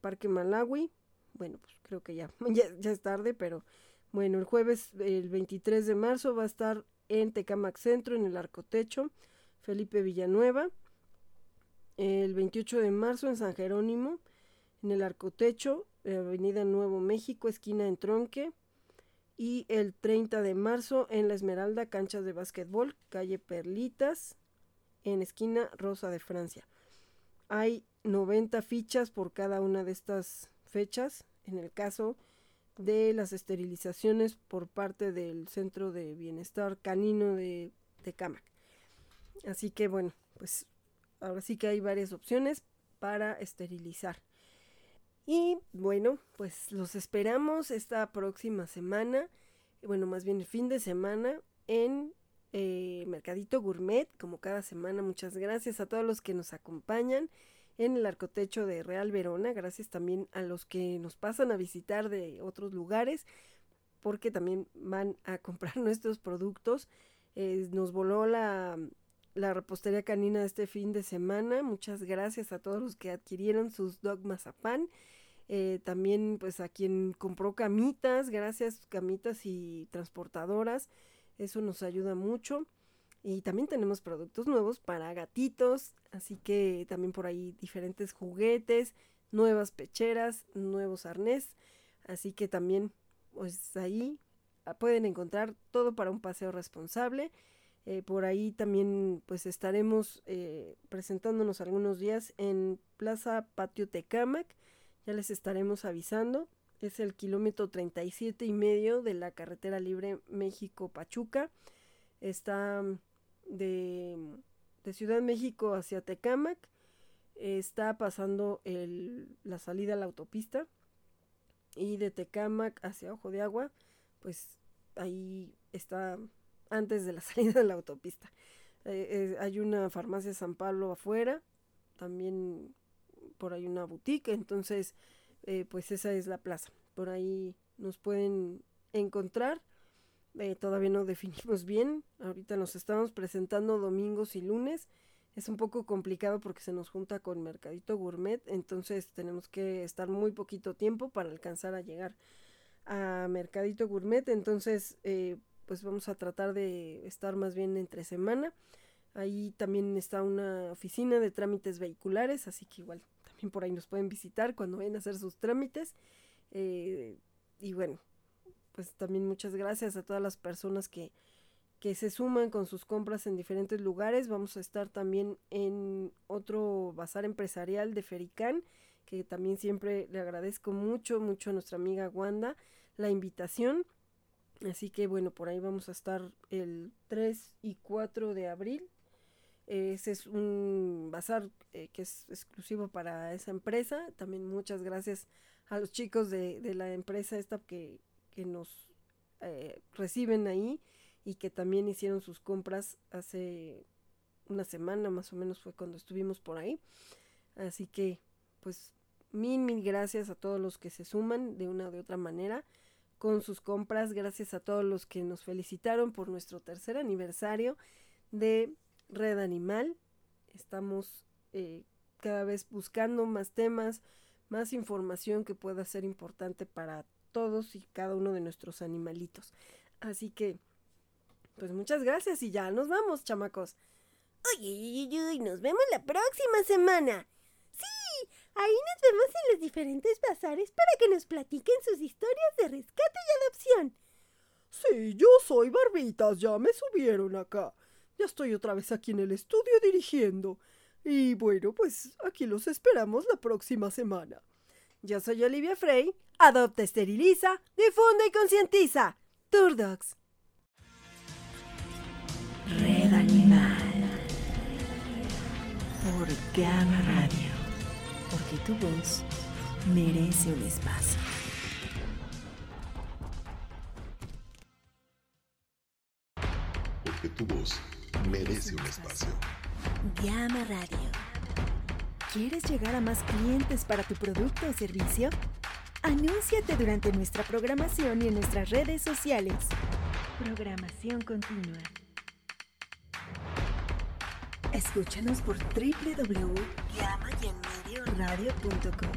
Parque Malawi. Bueno, pues creo que ya, ya, es tarde, pero bueno, el jueves, el 23 de marzo, va a estar en Tecamac Centro, en el Arcotecho, Felipe Villanueva. El 28 de marzo en San Jerónimo, en el Arcotecho, Avenida Nuevo México, esquina en Tronque y el 30 de marzo en La Esmeralda, canchas de básquetbol, calle Perlitas, en esquina Rosa de Francia. Hay 90 fichas por cada una de estas fechas. En el caso de las esterilizaciones por parte del Centro de Bienestar Canino de Tecamac. Así que bueno, pues ahora sí que hay varias opciones para esterilizar. Y bueno, pues los esperamos esta próxima semana, bueno, más bien el fin de semana en eh, Mercadito Gourmet, como cada semana. Muchas gracias a todos los que nos acompañan en el arcotecho de Real Verona. Gracias también a los que nos pasan a visitar de otros lugares, porque también van a comprar nuestros productos. Eh, nos voló la, la repostería canina este fin de semana. Muchas gracias a todos los que adquirieron sus dog mazapán. Eh, también pues a quien compró camitas, gracias camitas y transportadoras, eso nos ayuda mucho. Y también tenemos productos nuevos para gatitos, así que también por ahí diferentes juguetes, nuevas pecheras, nuevos arnés, así que también pues ahí ah, pueden encontrar todo para un paseo responsable. Eh, por ahí también pues estaremos eh, presentándonos algunos días en Plaza Patio Tecamac ya les estaremos avisando. Es el kilómetro 37 y medio de la carretera libre México-Pachuca. Está mm, de, de, Ciudad México hacia Tecámac. Está pasando el, la salida a la autopista. Y de Tecámac hacia Ojo de Agua, pues ahí está antes de la salida de la autopista. Eh, eh, hay una farmacia San Pablo afuera. También por ahí una boutique, entonces eh, pues esa es la plaza. Por ahí nos pueden encontrar. Todavía no definimos bien. Ahorita nos estamos presentando domingos y lunes. es un poco complicado porque se nos junta con Mercadito Gourmet, entonces tenemos que estar muy poquito tiempo para alcanzar a llegar a Mercadito Gourmet, entonces eh, pues vamos a tratar de estar más bien entre semana. Ahí también está una oficina de trámites vehiculares, así que igual también por ahí nos pueden visitar cuando vayan a hacer sus trámites. Eh, y bueno, pues también muchas gracias a todas las personas que, que se suman con sus compras en diferentes lugares. Vamos a estar también en otro bazar empresarial de Fericán, que también siempre le agradezco mucho, mucho a nuestra amiga Wanda la invitación. Así que bueno, por ahí vamos a estar el 3 y 4 de abril. Ese es un bazar eh, que es exclusivo para esa empresa. También muchas gracias a los chicos de, de la empresa esta que, que nos eh, reciben ahí y que también hicieron sus compras hace una semana más o menos fue cuando estuvimos por ahí. Así que pues mil, mil gracias a todos los que se suman de una o de otra manera con sus compras. Gracias a todos los que nos felicitaron por nuestro tercer aniversario de Red Animal. Estamos eh, cada vez buscando más temas, más información que pueda ser importante para todos y cada uno de nuestros animalitos. Así que pues muchas gracias y ya nos vamos, chamacos. Uy, uy, uy, nos vemos la próxima semana. Ahí nos vemos en los diferentes bazares para que nos platiquen sus historias de rescate y adopción. Sí, yo soy Barbitas, ya me subieron acá. Ya estoy otra vez aquí en el estudio dirigiendo. Y bueno, pues aquí los esperamos la próxima semana. Yo soy Olivia Frey. Adopta, esteriliza, difunde y concientiza. Turdogs. Red Animal. Por Gamma Radio. Porque tu voz merece un espacio. Porque tu voz merece un espacio. Gamma Radio. ¿Quieres llegar a más clientes para tu producto o servicio? Anúnciate durante nuestra programación y en nuestras redes sociales. Programación continua. Escúchanos por www.gamayenmedioradio.com.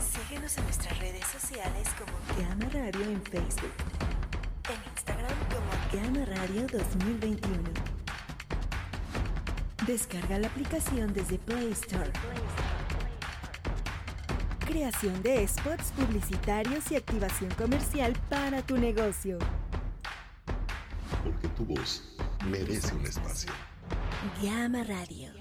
Síguenos en nuestras redes sociales como Gama Radio en Facebook. En Instagram como Gama Radio 2021. Descarga la aplicación desde Play Store. Creación de spots publicitarios y activación comercial para tu negocio. Porque tu voz merece un espacio. Gama Radio.